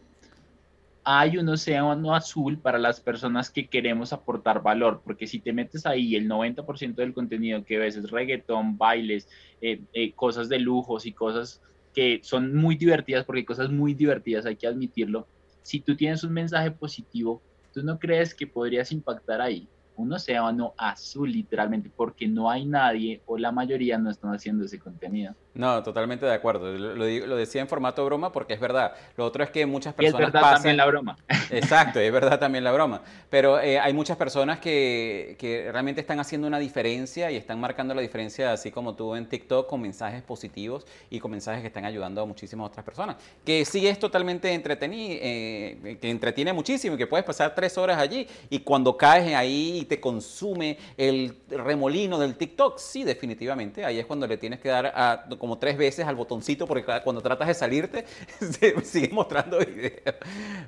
Hay un océano azul para las personas que queremos aportar valor, porque si te metes ahí, el 90% del contenido que ves es reggaetón, bailes, eh, eh, cosas de lujos y cosas que son muy divertidas, porque hay cosas muy divertidas, hay que admitirlo. Si tú tienes un mensaje positivo, ¿tú no crees que podrías impactar ahí? un océano azul literalmente porque no hay nadie o la mayoría no están haciendo ese contenido. No, totalmente de acuerdo. Lo, lo, decía en formato broma porque es verdad. Lo otro es que muchas personas. Y es verdad también la broma. Exacto, es verdad también la broma. Pero eh, hay muchas personas que, que, realmente están haciendo una diferencia y están marcando la diferencia, así como tú en TikTok, con mensajes positivos y con mensajes que están ayudando a muchísimas otras personas. Que sí es totalmente entretenido, eh, que entretiene muchísimo y que puedes pasar tres horas allí y cuando caes ahí y te consume el remolino del TikTok, sí, definitivamente. Ahí es cuando le tienes que dar a como tres veces al botoncito porque cuando tratas de salirte sigue mostrando videos.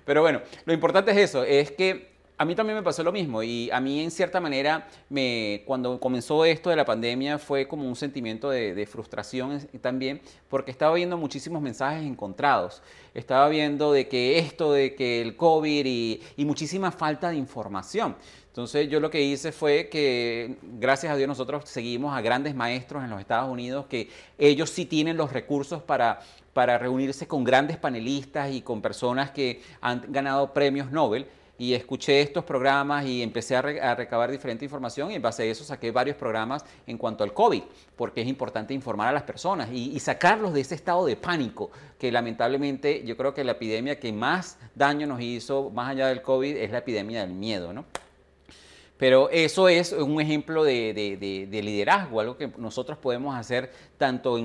Pero bueno, lo importante es eso, es que a mí también me pasó lo mismo y a mí en cierta manera me, cuando comenzó esto de la pandemia fue como un sentimiento de, frustración también porque estaba viendo muchísimos mensajes encontrados. Estaba viendo de que esto, de que el COVID y, y muchísima falta de información. Entonces yo lo que hice fue que, gracias a Dios, nosotros seguimos a grandes maestros en los Estados Unidos que ellos sí tienen los recursos para, para reunirse con grandes panelistas y con personas que han ganado premios Nobel y escuché estos programas y empecé a, recabar diferente información y en base a eso saqué varios programas en cuanto al COVID, porque es importante informar a las personas y, y sacarlos de ese estado de pánico que lamentablemente yo creo que la epidemia que más daño nos hizo, más allá del COVID, es la epidemia del miedo, ¿no? Pero eso es un ejemplo de, liderazgo, algo que nosotros podemos hacer tanto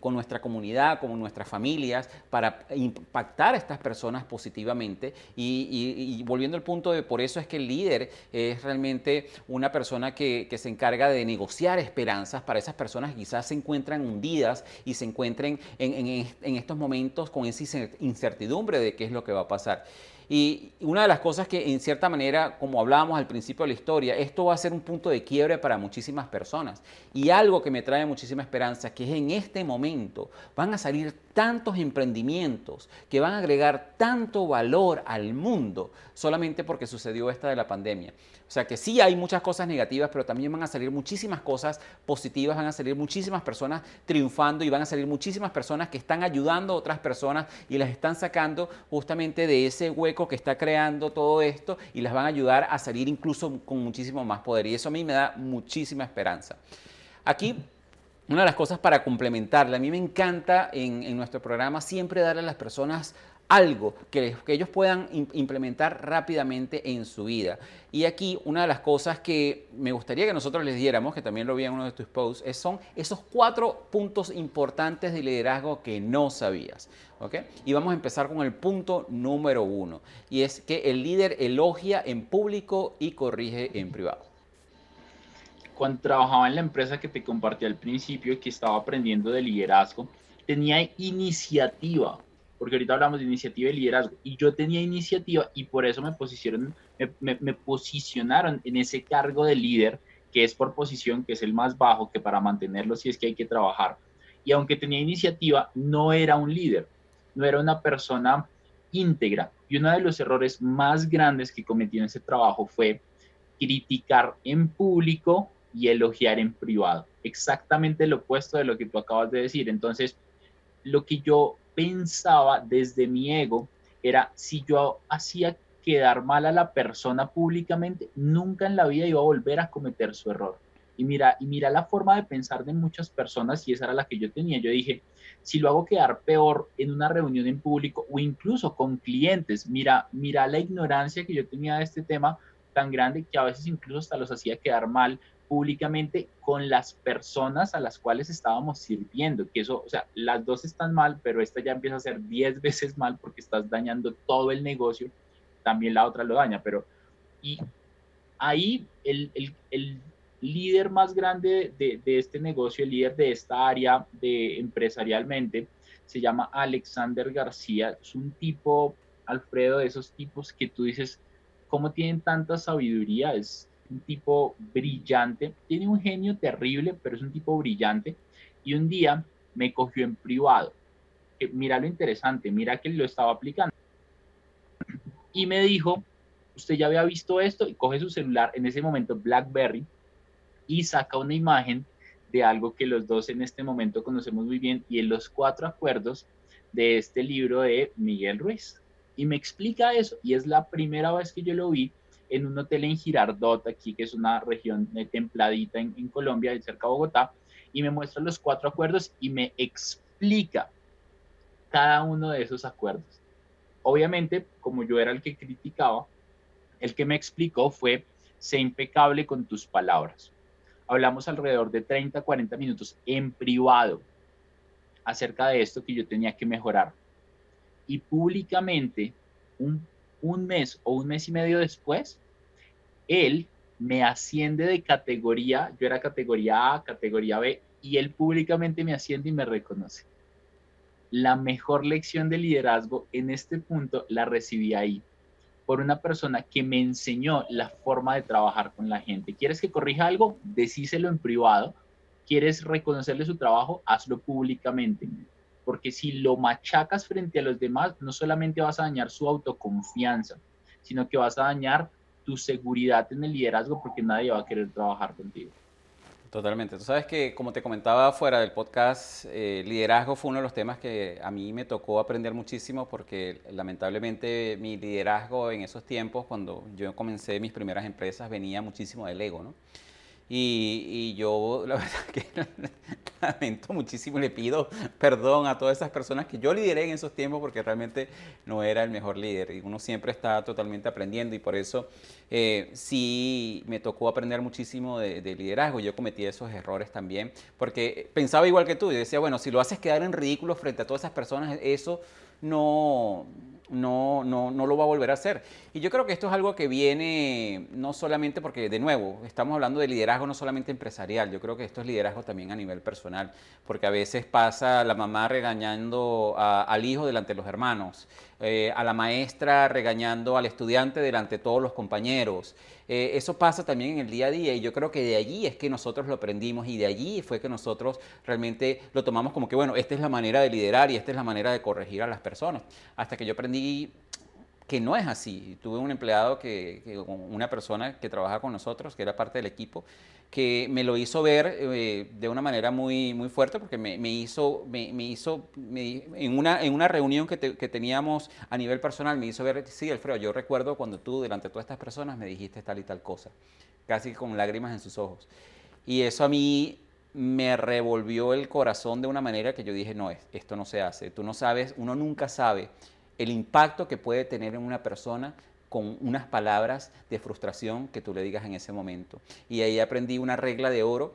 con nuestra comunidad como en nuestras familias para impactar a estas personas positivamente. Y, volviendo al punto de por eso es que el líder es realmente una persona que, se encarga de negociar esperanzas para esas personas que quizás se encuentran hundidas y se encuentren en estos momentos con esa incertidumbre de qué es lo que va a pasar. Y una de las cosas que en cierta manera, como hablábamos al principio de la historia, esto va a ser un punto de quiebre para muchísimas personas. Y algo que me trae muchísima esperanza, que es en este momento van a salir tantos emprendimientos que van a agregar tanto valor al mundo solamente porque sucedió esta de la pandemia. O sea que sí hay muchas cosas negativas, pero también van a salir muchísimas cosas positivas, van a salir muchísimas personas triunfando y van a salir muchísimas personas que están ayudando a otras personas y las están sacando justamente de ese hueco que está creando todo esto y las van a ayudar a salir incluso con muchísimo más poder. Y eso a mí me da muchísima esperanza. Aquí una de las cosas para complementarla, a mí me encanta en, en, nuestro programa siempre darle a las personas algo que, ellos puedan implementar rápidamente en su vida. Y aquí una de las cosas que me gustaría que nosotros les diéramos, que también lo vi en uno de tus posts, son esos cuatro puntos importantes de liderazgo que no sabías. Y vamos a empezar con el punto número uno, y es que el líder elogia en público y corrige en privado. Cuando trabajaba en la empresa que te compartí al principio, que estaba aprendiendo de liderazgo, tenía iniciativa porque ahorita hablamos de iniciativa y liderazgo, y yo tenía iniciativa y por eso me posicionaron, me, posicionaron en ese cargo de líder, que es por posición, que es el más bajo, que para mantenerlo sí es que hay que trabajar. Y aunque tenía iniciativa, no era un líder, no era una persona íntegra. Y uno de los errores más grandes que cometí en ese trabajo fue criticar en público y elogiar en privado. Exactamente lo opuesto de lo que tú acabas de decir. Entonces, lo que yo pensaba desde mi ego era si yo hacía quedar mal a la persona públicamente, nunca en la vida iba a volver a cometer su error. Y mira, y mira la forma de pensar de muchas personas y esa era la que yo tenía. Yo dije, si lo hago quedar peor en una reunión en público o incluso con clientes, mira, mira la ignorancia que yo tenía de este tema tan grande que a veces incluso hasta los hacía quedar mal públicamente con las personas a las cuales estábamos sirviendo, que eso, o sea, las dos están mal, pero esta ya empieza a ser 10 veces mal porque estás dañando todo el negocio, también la otra lo daña, pero y ahí el, el, el líder más grande de, de, este negocio, el líder de esta área de empresarialmente, se llama Alexander García, es un tipo, Alfredo, de esos tipos que tú dices, ¿cómo tienen tanta sabiduría? Es, un tipo brillante, tiene un genio terrible, pero es un tipo brillante. Y un día me cogió en privado. mira lo interesante, mira que lo estaba aplicando. Y me dijo, usted ya había visto esto y coge su celular, en ese momento BlackBerry, y saca una imagen de algo que los dos en este momento conocemos muy bien y en los cuatro acuerdos de este libro de Miguel Ruiz. Y me explica eso y es la primera vez que yo lo vi en un hotel en Girardot, aquí que es una región templadita en, en Colombia, cerca de Bogotá, y me muestra los cuatro acuerdos y me explica cada uno de esos acuerdos. Obviamente, como yo era el que criticaba, el que me explicó fue, sé impecable con tus palabras. Hablamos alrededor de 30, 40 minutos en privado acerca de esto que yo tenía que mejorar. Y públicamente, un, un mes o un mes y medio después, él me asciende de categoría, yo era categoría A, categoría B, y él públicamente me asciende y me reconoce. La mejor lección de liderazgo en este punto la recibí ahí, por una persona que me enseñó la forma de trabajar con la gente. ¿Quieres que corrija algo? Decíselo en privado. ¿Quieres reconocerle su trabajo? Hazlo públicamente. Porque si lo machacas frente a los demás, no solamente vas a dañar su autoconfianza, sino que vas a dañar tu seguridad en el liderazgo porque nadie va a querer trabajar contigo. Totalmente. Tú sabes que, como te comentaba fuera del podcast, eh, liderazgo fue uno de los temas que a mí me tocó aprender muchísimo porque lamentablemente mi liderazgo en esos tiempos, cuando yo comencé mis primeras empresas, venía muchísimo del ego, ¿no? Y, yo, la verdad que lamento muchísimo y le pido perdón a todas esas personas que yo lideré en esos tiempos porque realmente no era el mejor líder. Y uno siempre está totalmente aprendiendo y por eso eh, sí me tocó aprender muchísimo de, de, liderazgo. Yo cometí esos errores también porque pensaba igual que tú y decía, bueno, si lo haces quedar en ridículo frente a todas esas personas, eso no, no, no, no lo va a volver a hacer. Y yo creo que esto es algo que viene no solamente porque, de nuevo, estamos hablando de liderazgo no solamente empresarial, yo creo que esto es liderazgo también a nivel personal, porque a veces pasa la mamá regañando al hijo delante de los hermanos, eh, a la maestra regañando al estudiante delante de todos los compañeros. Eh, eso pasa también en el día a día y yo creo que de allí es que nosotros lo aprendimos y de allí fue que nosotros realmente lo tomamos como que, bueno, esta es la manera de liderar y esta es la manera de corregir a las personas. Hasta que yo aprendí que no es así. Tuve un empleado, que, una persona que trabaja con nosotros, que era parte del equipo, que me lo hizo ver eh, de una manera muy, muy fuerte porque me, hizo, me, hizo en, una, en una reunión que, que, teníamos a nivel personal, me hizo ver, sí, Alfredo, yo recuerdo cuando tú delante de todas estas personas me dijiste tal y tal cosa, casi con lágrimas en sus ojos. Y eso a mí me revolvió el corazón de una manera que yo dije, no, esto no se hace. Tú no sabes, uno nunca sabe el impacto que puede tener en una persona con unas palabras de frustración que tú le digas en ese momento. Y ahí aprendí una regla de oro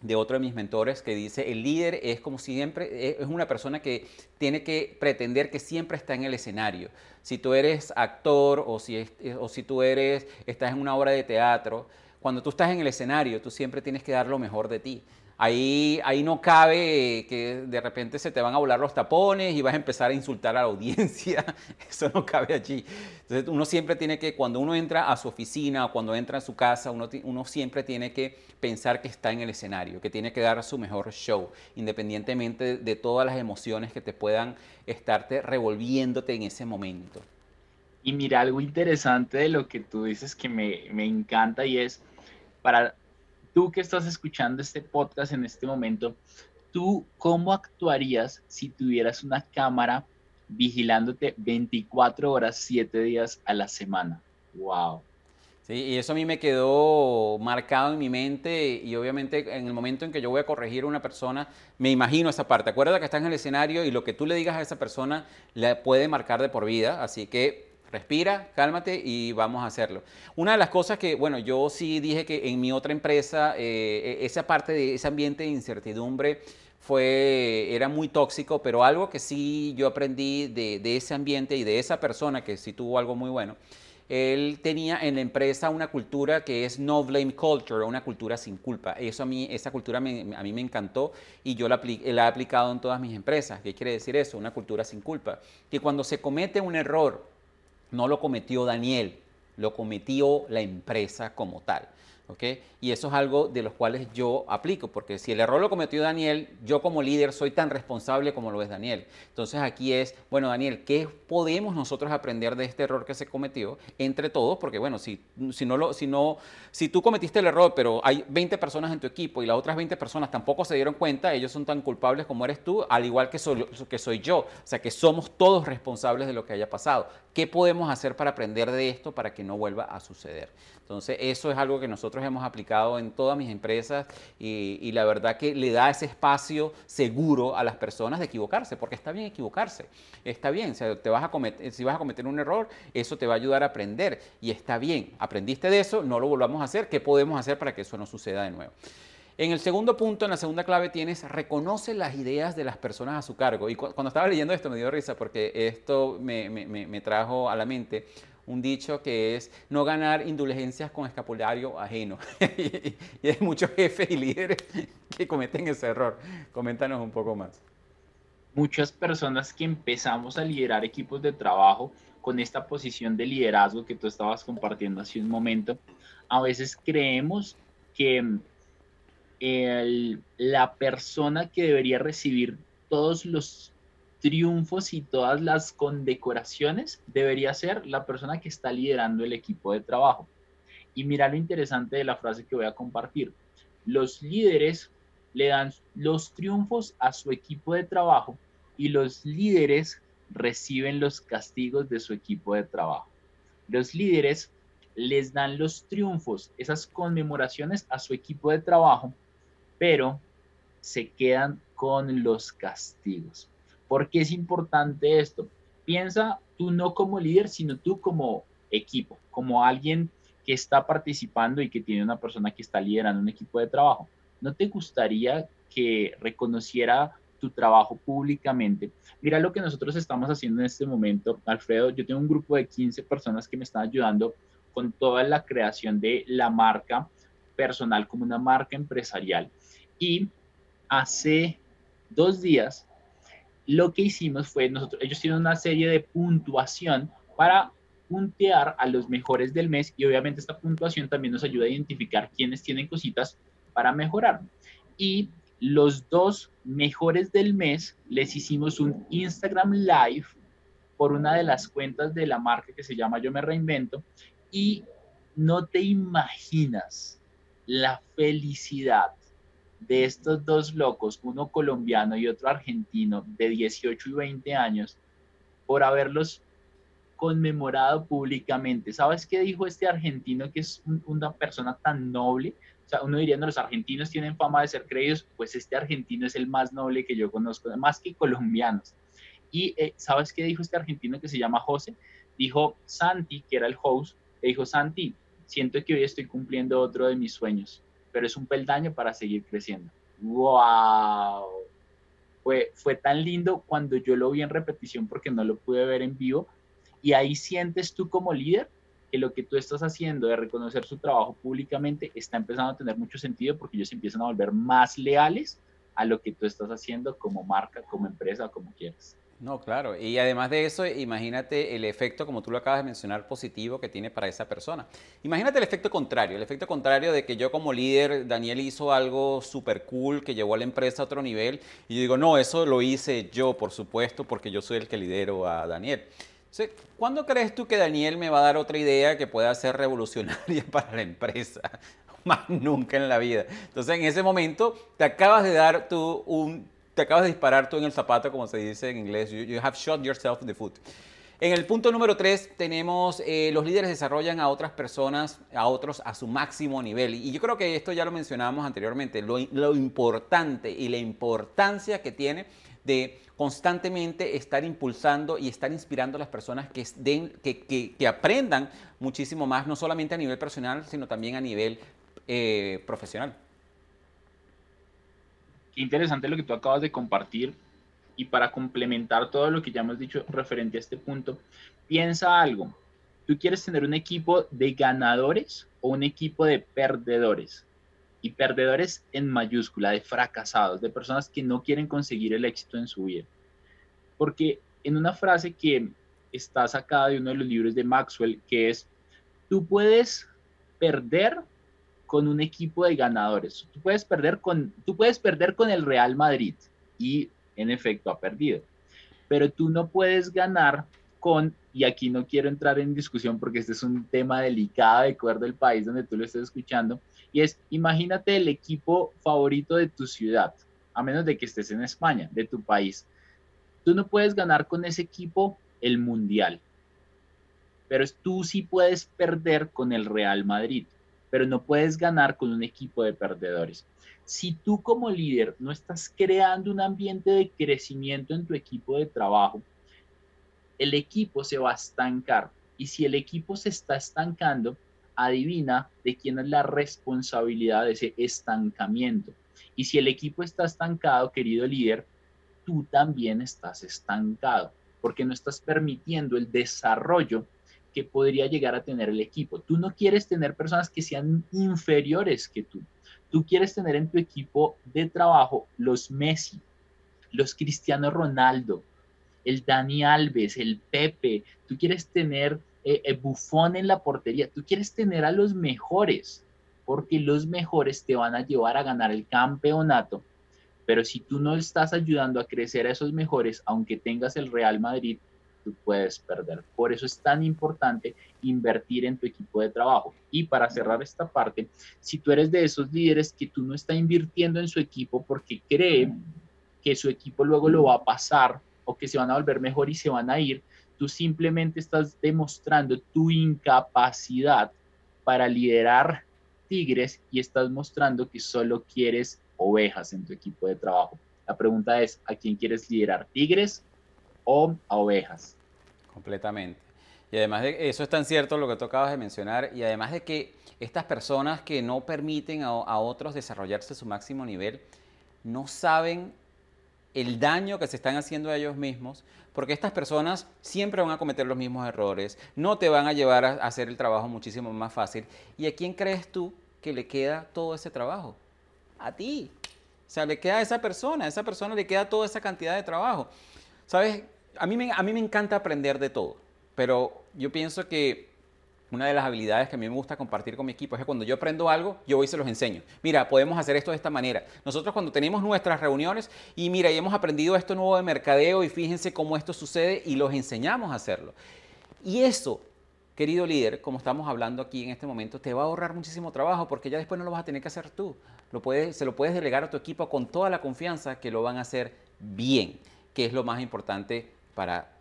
de otro de mis mentores que dice, el líder es como siempre, es una persona que tiene que pretender que siempre está en el escenario. Si tú eres actor o si, o si tú eres, estás en una obra de teatro, cuando tú estás en el escenario, tú siempre tienes que dar lo mejor de ti. Ahí, ahí no cabe que de repente se te van a volar los tapones y vas a empezar a insultar a la audiencia. Eso no cabe allí. Entonces uno siempre tiene que, cuando uno entra a su oficina o cuando entra a su casa, uno, siempre tiene que pensar que está en el escenario, que tiene que dar su mejor show, independientemente de todas las emociones que te puedan estarte revolviéndote en ese momento. Y mira, algo interesante de lo que tú dices que me, me encanta y es, para tú que estás escuchando este podcast en este momento, ¿tú cómo actuarías si tuvieras una cámara vigilándote 24 horas, 7 días a la semana? ¡Wow! Sí, y eso a mí me quedó marcado en mi mente y obviamente en el momento en que yo voy a corregir a una persona, me imagino esa parte. Acuérdate que estás en el escenario y lo que tú le digas a esa persona le puede marcar de por vida, así que respira, cálmate y vamos a hacerlo. Una de las cosas que, bueno, yo sí dije que en mi otra empresa, eh, e-, esa parte de ese ambiente de incertidumbre fue, era muy tóxico, pero algo que sí yo aprendí de, ese ambiente y de esa persona que sí tuvo algo muy bueno, él tenía en la empresa una cultura que es no blame culture, una cultura sin culpa. Eso a mí, esa cultura a mí me encantó y yo la, la he aplicado en todas mis empresas. ¿Qué quiere decir eso? Una cultura sin culpa. Que cuando se comete un error, no lo cometió Daniel, lo cometió la empresa como tal. Y eso es algo de los cuales yo aplico, porque si el error lo cometió Daniel, yo como líder soy tan responsable como lo es Daniel. Entonces aquí es, bueno, Daniel, ¿qué podemos nosotros aprender de este error que se cometió entre todos? Porque bueno, si, no lo, si, no, si tú cometiste el error, pero hay 20 personas en tu equipo y las otras 20 personas tampoco se dieron cuenta, ellos son tan culpables como eres tú, al igual que que soy yo. O sea, que somos todos responsables de lo que haya pasado. ¿Qué podemos hacer para aprender de esto para que no vuelva a suceder? Entonces, eso es algo que nosotros hemos aplicado en todas mis empresas y, la verdad que le da ese espacio seguro a las personas de equivocarse, porque está bien equivocarse, está bien, te vas a cometer, si vas a cometer un error, eso te va a ayudar a aprender y está bien, aprendiste de eso, no lo volvamos a hacer, ¿qué podemos hacer para que eso no suceda de nuevo? En el segundo punto, en la segunda clave, tienes reconoce las ideas de las personas a su cargo. Y cuando estaba leyendo esto me dio risa porque esto me, me trajo a la mente un dicho que es no ganar indulgencias con escapulario ajeno. y hay muchos jefes y líderes que cometen ese error. Coméntanos un poco más. Muchas personas que empezamos a liderar equipos de trabajo con esta posición de liderazgo que tú estabas compartiendo hace un momento, a veces creemos que la persona que debería recibir todos los triunfos y todas las condecoraciones debería ser la persona que está liderando el equipo de trabajo. Y mira lo interesante de la frase que voy a compartir. los líderes le dan los triunfos a su equipo de trabajo y los líderes reciben los castigos de su equipo de trabajo. Los líderes les dan los triunfos, esas conmemoraciones a su equipo de trabajo, pero se quedan con los castigos. ¿Por qué es importante esto? Piensa tú no como líder, sino tú como equipo, como alguien que está participando y que tiene una persona que está liderando un equipo de trabajo. ¿No te gustaría que reconociera tu trabajo públicamente? Mira lo que nosotros estamos haciendo en este momento, Alfredo. Yo tengo un grupo de 15 personas que me están ayudando con toda la creación de la marca personal como una marca empresarial. Y hace dos días lo que hicimos fue, nosotros, ellos tienen una serie de puntuación para puntear a los mejores del mes y obviamente esta puntuación también nos ayuda a identificar quiénes tienen cositas para mejorar. Y los dos mejores del mes les hicimos un Instagram Live por una de las cuentas de la marca que se llama Yo Me Reinvento y no te imaginas la felicidad de estos dos locos, uno colombiano y otro argentino de 18 y 20 años, por haberlos conmemorado públicamente. ¿Sabes qué dijo este argentino que es una persona tan noble? O sea, uno diría, no, los argentinos tienen fama de ser creídos, pues este argentino es el más noble que yo conozco, más que colombianos. Y eh, ¿sabes qué dijo este argentino que se llama José? Dijo Santi, que era el host, le dijo, Santi, siento que hoy estoy cumpliendo otro de mis sueños, pero es un peldaño para seguir creciendo. ¡Wow! Fue, fue tan lindo cuando yo lo vi en repetición porque no lo pude ver en vivo, y ahí sientes tú como líder que lo que tú estás haciendo de reconocer su trabajo públicamente está empezando a tener mucho sentido porque ellos empiezan a volver más leales a lo que tú estás haciendo como marca, como empresa, como quieras. No, claro. Y además de eso, imagínate el efecto, como tú lo acabas de mencionar, positivo que tiene para esa persona. Imagínate el efecto contrario, el efecto contrario de que yo como líder, Daniel hizo algo súper cool que llevó a la empresa a otro nivel y yo digo, no, eso lo hice yo, por supuesto, porque yo soy el que lidero a Daniel. ¿Cuándo crees tú que Daniel me va a dar otra idea que pueda ser revolucionaria para la empresa? Más nunca en la vida. Entonces, en ese momento, te acabas de dar tú un, te acabas de disparar tú en el zapato, como se dice en inglés. You, have shot yourself in the foot. En el punto número tres tenemos eh, los líderes desarrollan a otras personas, a otros a su máximo nivel. Y yo creo que esto ya lo mencionamos anteriormente, lo, importante y la importancia que tiene de constantemente estar impulsando y estar inspirando a las personas que, aprendan muchísimo más, no solamente a nivel personal, sino también a nivel eh, profesional. Interesante lo que tú acabas de compartir. Y para complementar todo lo que ya hemos dicho referente a este punto, piensa algo. ¿Tú quieres tener un equipo de ganadores o un equipo de perdedores? y perdedores en mayúscula, de fracasados, de personas que no quieren conseguir el éxito en su vida. Porque en una frase que está sacada de uno de los libros de Maxwell, que es, tú puedes perder con un equipo de ganadores, tú puedes perder con, tú puedes perder con el Real Madrid y en efecto ha perdido, pero tú no puedes ganar con, y aquí no quiero entrar en discusión porque este es un tema delicado de acuerdo al país donde tú lo estés escuchando, y es, imagínate el equipo favorito de tu ciudad, a menos de que estés en España, de tu país. Tú no puedes ganar con ese equipo el mundial, pero tú sí puedes perder con el Real Madrid, pero no puedes ganar con un equipo de perdedores. Si tú como líder no estás creando un ambiente de crecimiento en tu equipo de trabajo, el equipo se va a estancar. Y si el equipo se está estancando, adivina de quién es la responsabilidad de ese estancamiento. Y si el equipo está estancado, querido líder, tú también estás estancado, porque no estás permitiendo el desarrollo que podría llegar a tener el equipo. Tú no quieres tener personas que sean inferiores que tú. Tú quieres tener en tu equipo de trabajo los Messi, los Cristiano Ronaldo, el Dani Alves, el Pepe. Tú quieres tener eh, eh, bufón en la portería. Tú quieres tener a los mejores, porque los mejores te van a llevar a ganar el campeonato. Pero si tú no estás ayudando a crecer a esos mejores, aunque tengas el Real Madrid, tú puedes perder. Por eso es tan importante invertir en tu equipo de trabajo. Y para cerrar esta parte, si tú eres de esos líderes que tú no estás invirtiendo en su equipo porque cree que su equipo luego lo va a pasar o que se van a volver mejor y se van a ir, tú simplemente estás demostrando tu incapacidad para liderar tigres y estás mostrando que solo quieres ovejas en tu equipo de trabajo. La pregunta es, ¿a quién quieres liderar? ¿Tigres o a ovejas? Completamente. Y además de eso es tan cierto lo que tú de mencionar, y además de que estas personas que no permiten a, a otros desarrollarse a su máximo nivel, no saben el daño que se están haciendo a ellos mismos, porque estas personas siempre van a cometer los mismos errores, no te van a llevar a hacer el trabajo muchísimo más fácil. ¿Y a quién crees tú que le queda todo ese trabajo? A ti. O sea, le queda a esa persona, a esa persona le queda toda esa cantidad de trabajo. ¿Sabes? A mí, me, a mí me encanta aprender de todo, pero yo pienso que una de las habilidades que a mí me gusta compartir con mi equipo es que cuando yo aprendo algo, yo voy y se los enseño. Mira, podemos hacer esto de esta manera. Nosotros cuando tenemos nuestras reuniones y mira, y hemos aprendido esto nuevo de mercadeo y fíjense cómo esto sucede y los enseñamos a hacerlo. Y eso querido líder, como estamos hablando aquí en este momento, te va a ahorrar muchísimo trabajo porque ya después no lo vas a tener que hacer tú. Se lo puedes delegar a tu equipo con toda la confianza que lo van a hacer bien, que es lo más importante para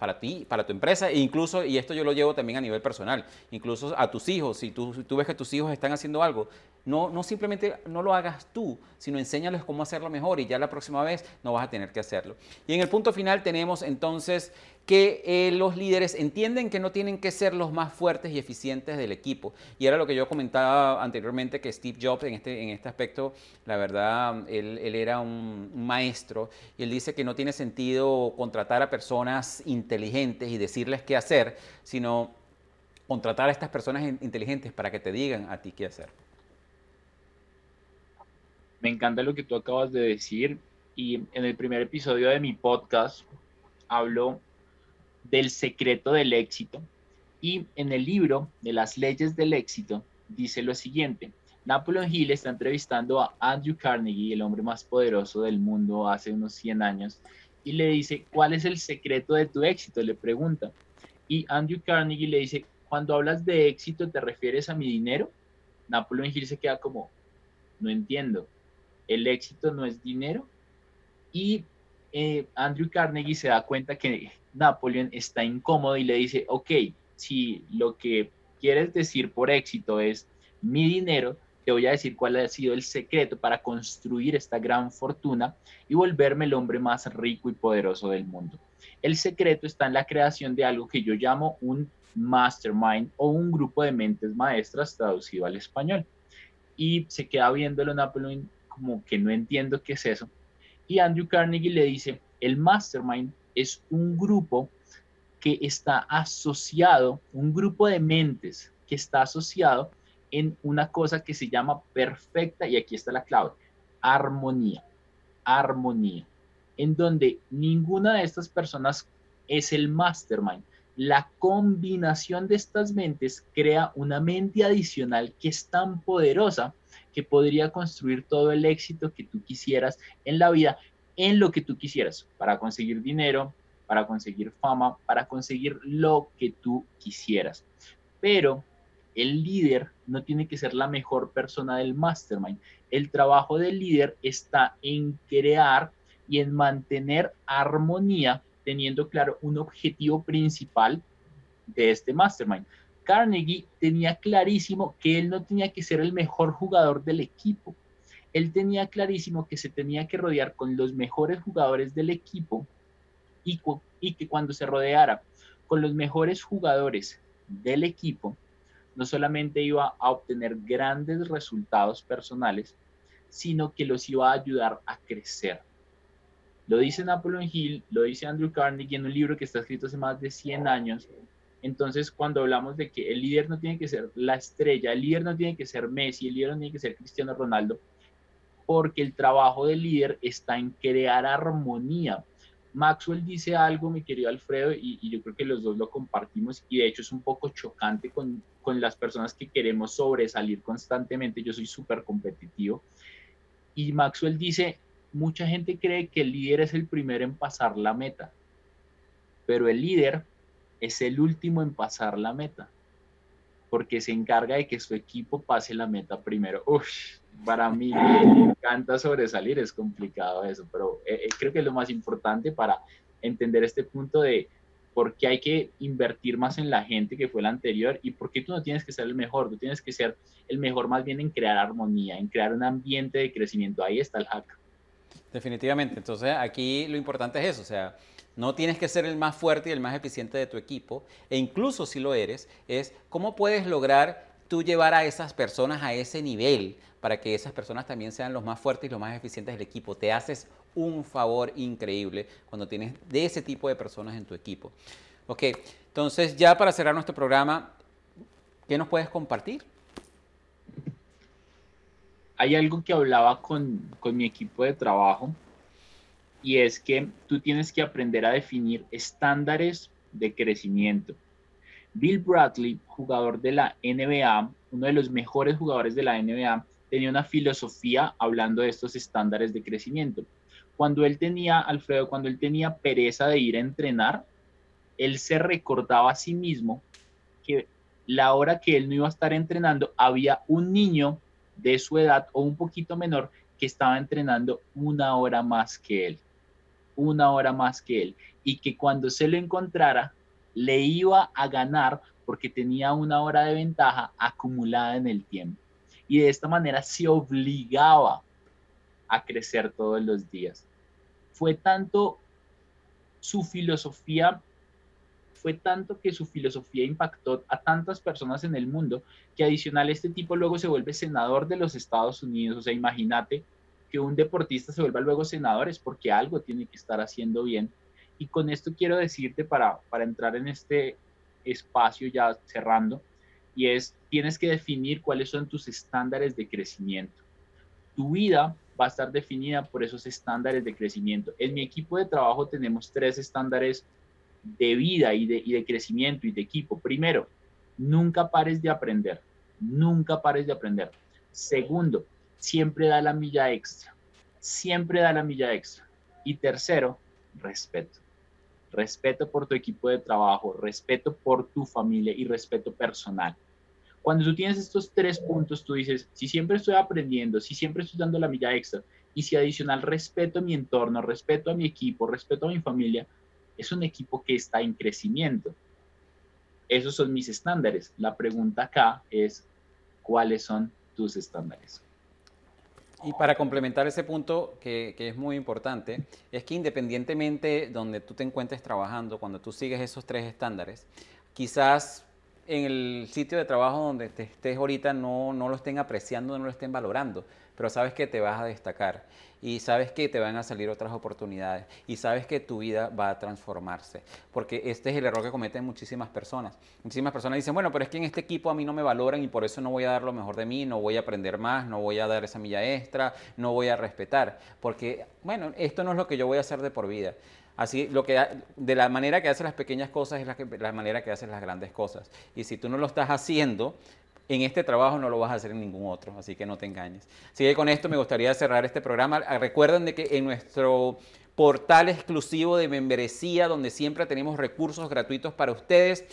para ti, para tu empresa, e incluso, y esto yo lo llevo también a nivel personal, incluso a tus hijos, si tú, tú ves que tus hijos están haciendo algo, no, no simplemente no lo hagas tú, sino enséñales cómo hacerlo mejor y ya la próxima vez no vas a tener que hacerlo. Y en el punto final tenemos entonces que eh, los líderes entienden que no tienen que ser los más fuertes y eficientes del equipo. Y era lo que yo comentaba anteriormente, que Steve Jobs en este, en este aspecto, la verdad, él, era un, un, maestro y él dice que no tiene sentido contratar a personas inteligentes y decirles qué hacer, sino contratar a estas personas inteligentes para que te digan a ti qué hacer. Me encanta lo que tú acabas de decir y en el primer episodio de mi podcast hablo del secreto del éxito y en el libro de las leyes del éxito dice lo siguiente. Napoleon Hill está entrevistando a Andrew Carnegie, el hombre más poderoso del mundo hace unos 100 años, y le dice, ¿cuál es el secreto de tu éxito? Le pregunta. Y Andrew Carnegie le dice, cuando hablas de éxito, ¿te refieres a mi dinero? Napoleon Hill se queda como, no entiendo el éxito no es dinero. Y eh, Andrew Carnegie se da cuenta que Napoleon está incómodo y le dice, ok, si lo que quieres decir por éxito es mi dinero, te voy a decir cuál ha sido el secreto para construir esta gran fortuna y volverme el hombre más rico y poderoso del mundo. El secreto está en la creación de algo que yo llamo un mastermind o un grupo de mentes maestras traducido al español. Y se queda viéndolo Napoleon como que no entiendo qué es eso. Y Andrew Carnegie le dice, el mastermind es un grupo que está asociado, un grupo de mentes que está asociado en una cosa que se llama perfecta, y aquí está la clave, armonía, armonía, en donde ninguna de estas personas es el mastermind. La combinación de estas mentes crea una mente adicional que es tan poderosa que podría construir todo el éxito que tú quisieras en la vida, en lo que tú quisieras, para conseguir dinero, para conseguir fama, para conseguir lo que tú quisieras. Pero el líder no tiene que ser la mejor persona del mastermind. El trabajo del líder está en crear y en mantener armonía, teniendo claro un objetivo principal de este mastermind. Carnegie tenía clarísimo que él no tenía que ser el mejor jugador del equipo. Él tenía clarísimo que se tenía que rodear con los mejores jugadores del equipo y, que cuando se rodeara con los mejores jugadores del equipo, no solamente iba a obtener grandes resultados personales, sino que los iba a ayudar a crecer. Lo dice Napoleon Hill, lo dice Andrew Carnegie en un libro que está escrito hace más de 100 años, entonces, cuando hablamos de que el líder no tiene que ser la estrella, el líder no tiene que ser Messi, el líder no tiene que ser Cristiano Ronaldo, porque el trabajo del líder está en crear armonía. Maxwell dice algo, mi querido Alfredo, y, yo creo que los dos lo compartimos, y de hecho es un poco chocante con, con las personas que queremos sobresalir constantemente. Yo soy súper competitivo. Y Maxwell dice, mucha gente cree que el líder es el primero en pasar la meta pero el líder es el último en pasar la meta, porque se encarga de que su equipo pase la meta primero. Uf, para mí me encanta sobresalir, es complicado eso, pero eh, eh, creo que es lo más importante para entender este punto de por qué hay que invertir más en la gente que fue la anterior y por qué tú no tienes que ser el mejor, tú tienes que ser el mejor más bien en crear armonía, en crear un ambiente de crecimiento. Ahí está el hack. Definitivamente. Entonces aquí lo importante es eso, o sea, no tienes que ser el más fuerte y el más eficiente de tu equipo, e incluso si lo eres, es cómo puedes lograr tú llevar a esas personas a ese nivel para que esas personas también sean los más fuertes y los más eficientes del equipo. Te haces un favor increíble cuando tienes de ese tipo de personas en tu equipo. Ok, entonces ya para cerrar nuestro programa, ¿qué nos puedes compartir? Hay algo que hablaba con, con mi equipo de trabajo y es que tú tienes que aprender a definir estándares de crecimiento. Bill Bradley, jugador de la NBA, uno de los mejores jugadores de la NBA, tenía una filosofía hablando de estos estándares de crecimiento. Cuando él tenía, Alfredo, cuando él tenía pereza de ir a entrenar, él se recordaba a sí mismo que la hora que él no iba a estar entrenando, había un niño de su edad o un poquito menor que estaba entrenando una hora más que él una hora más que él y que cuando se lo encontrara le iba a ganar porque tenía una hora de ventaja acumulada en el tiempo. Y de esta manera se obligaba a crecer todos los días. Fue tanto su filosofía, fue tanto que su filosofía impactó a tantas personas en el mundo que adicional este tipo luego se vuelve senador de los Estados Unidos. O sea, imagínate que un deportista se vuelva luego senador es porque algo tiene que estar haciendo bien. Y con esto quiero decirte para, para entrar en este espacio ya cerrando, y es, tienes que definir cuáles son tus estándares de crecimiento. Tu vida va a estar definida por esos estándares de crecimiento. En mi equipo de trabajo tenemos tres estándares de vida y de, y de crecimiento y de equipo. Primero, nunca pares de aprender, nunca pares de aprender. Segundo, siempre da la milla extra, siempre da la milla extra. Y tercero, respeto. Respeto por tu equipo de trabajo, respeto por tu familia y respeto personal. Cuando tú tienes estos tres puntos, tú dices, si siempre estoy aprendiendo, si siempre estoy dando la milla extra, y si adicional respeto a mi entorno, respeto a mi equipo, respeto a mi familia, es un equipo que está en crecimiento. Esos son mis estándares. La pregunta acá es, ¿cuáles son tus estándares? Y para complementar ese punto que, es muy importante, es que independientemente donde tú te encuentres trabajando, cuando tú sigues esos tres estándares, quizás en el sitio de trabajo donde te estés ahorita no, no lo estén apreciando, no lo estén valorando, pero sabes que te vas a destacar y sabes que te van a salir otras oportunidades y sabes que tu vida va a transformarse, porque este es el error que cometen muchísimas personas. Muchísimas personas dicen, bueno, pero es que en este equipo a mí no me valoran y por eso no voy a dar lo mejor de mí, no voy a aprender más, no voy a dar esa milla extra, no voy a respetar, porque, bueno, esto no es lo que yo voy a hacer de por vida. Así, lo que, de la manera que haces las pequeñas cosas es la, la manera que haces las grandes cosas. Y si tú no lo estás haciendo, en este trabajo no lo vas a hacer en ningún otro, así que no te engañes. Así que con esto me gustaría cerrar este programa. Ah, recuerden de que en nuestro portal exclusivo de membresía, donde siempre tenemos recursos gratuitos para ustedes,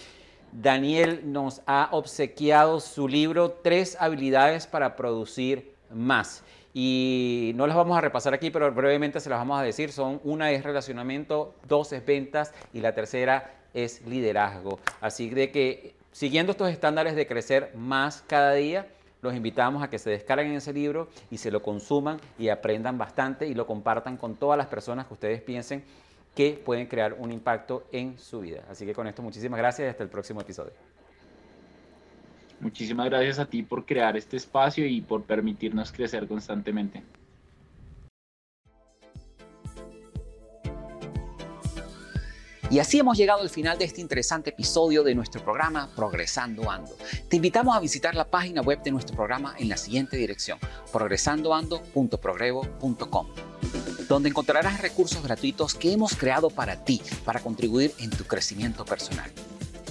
Daniel nos ha obsequiado su libro Tres habilidades para producir más. Y no las vamos a repasar aquí, pero brevemente se las vamos a decir. Son una es relacionamiento, dos es ventas y la tercera es liderazgo. Así de que Siguiendo estos estándares de crecer más cada día, los invitamos a que se descarguen ese libro y se lo consuman y aprendan bastante y lo compartan con todas las personas que ustedes piensen que pueden crear un impacto en su vida. Así que con esto muchísimas gracias y hasta el próximo episodio. Muchísimas gracias a ti por crear este espacio y por permitirnos crecer constantemente. Y así hemos llegado al final de este interesante episodio de nuestro programa Progresando Ando. Te invitamos a visitar la página web de nuestro programa en la siguiente dirección, progresandoando.progrevo.com, donde encontrarás recursos gratuitos que hemos creado para ti, para contribuir en tu crecimiento personal.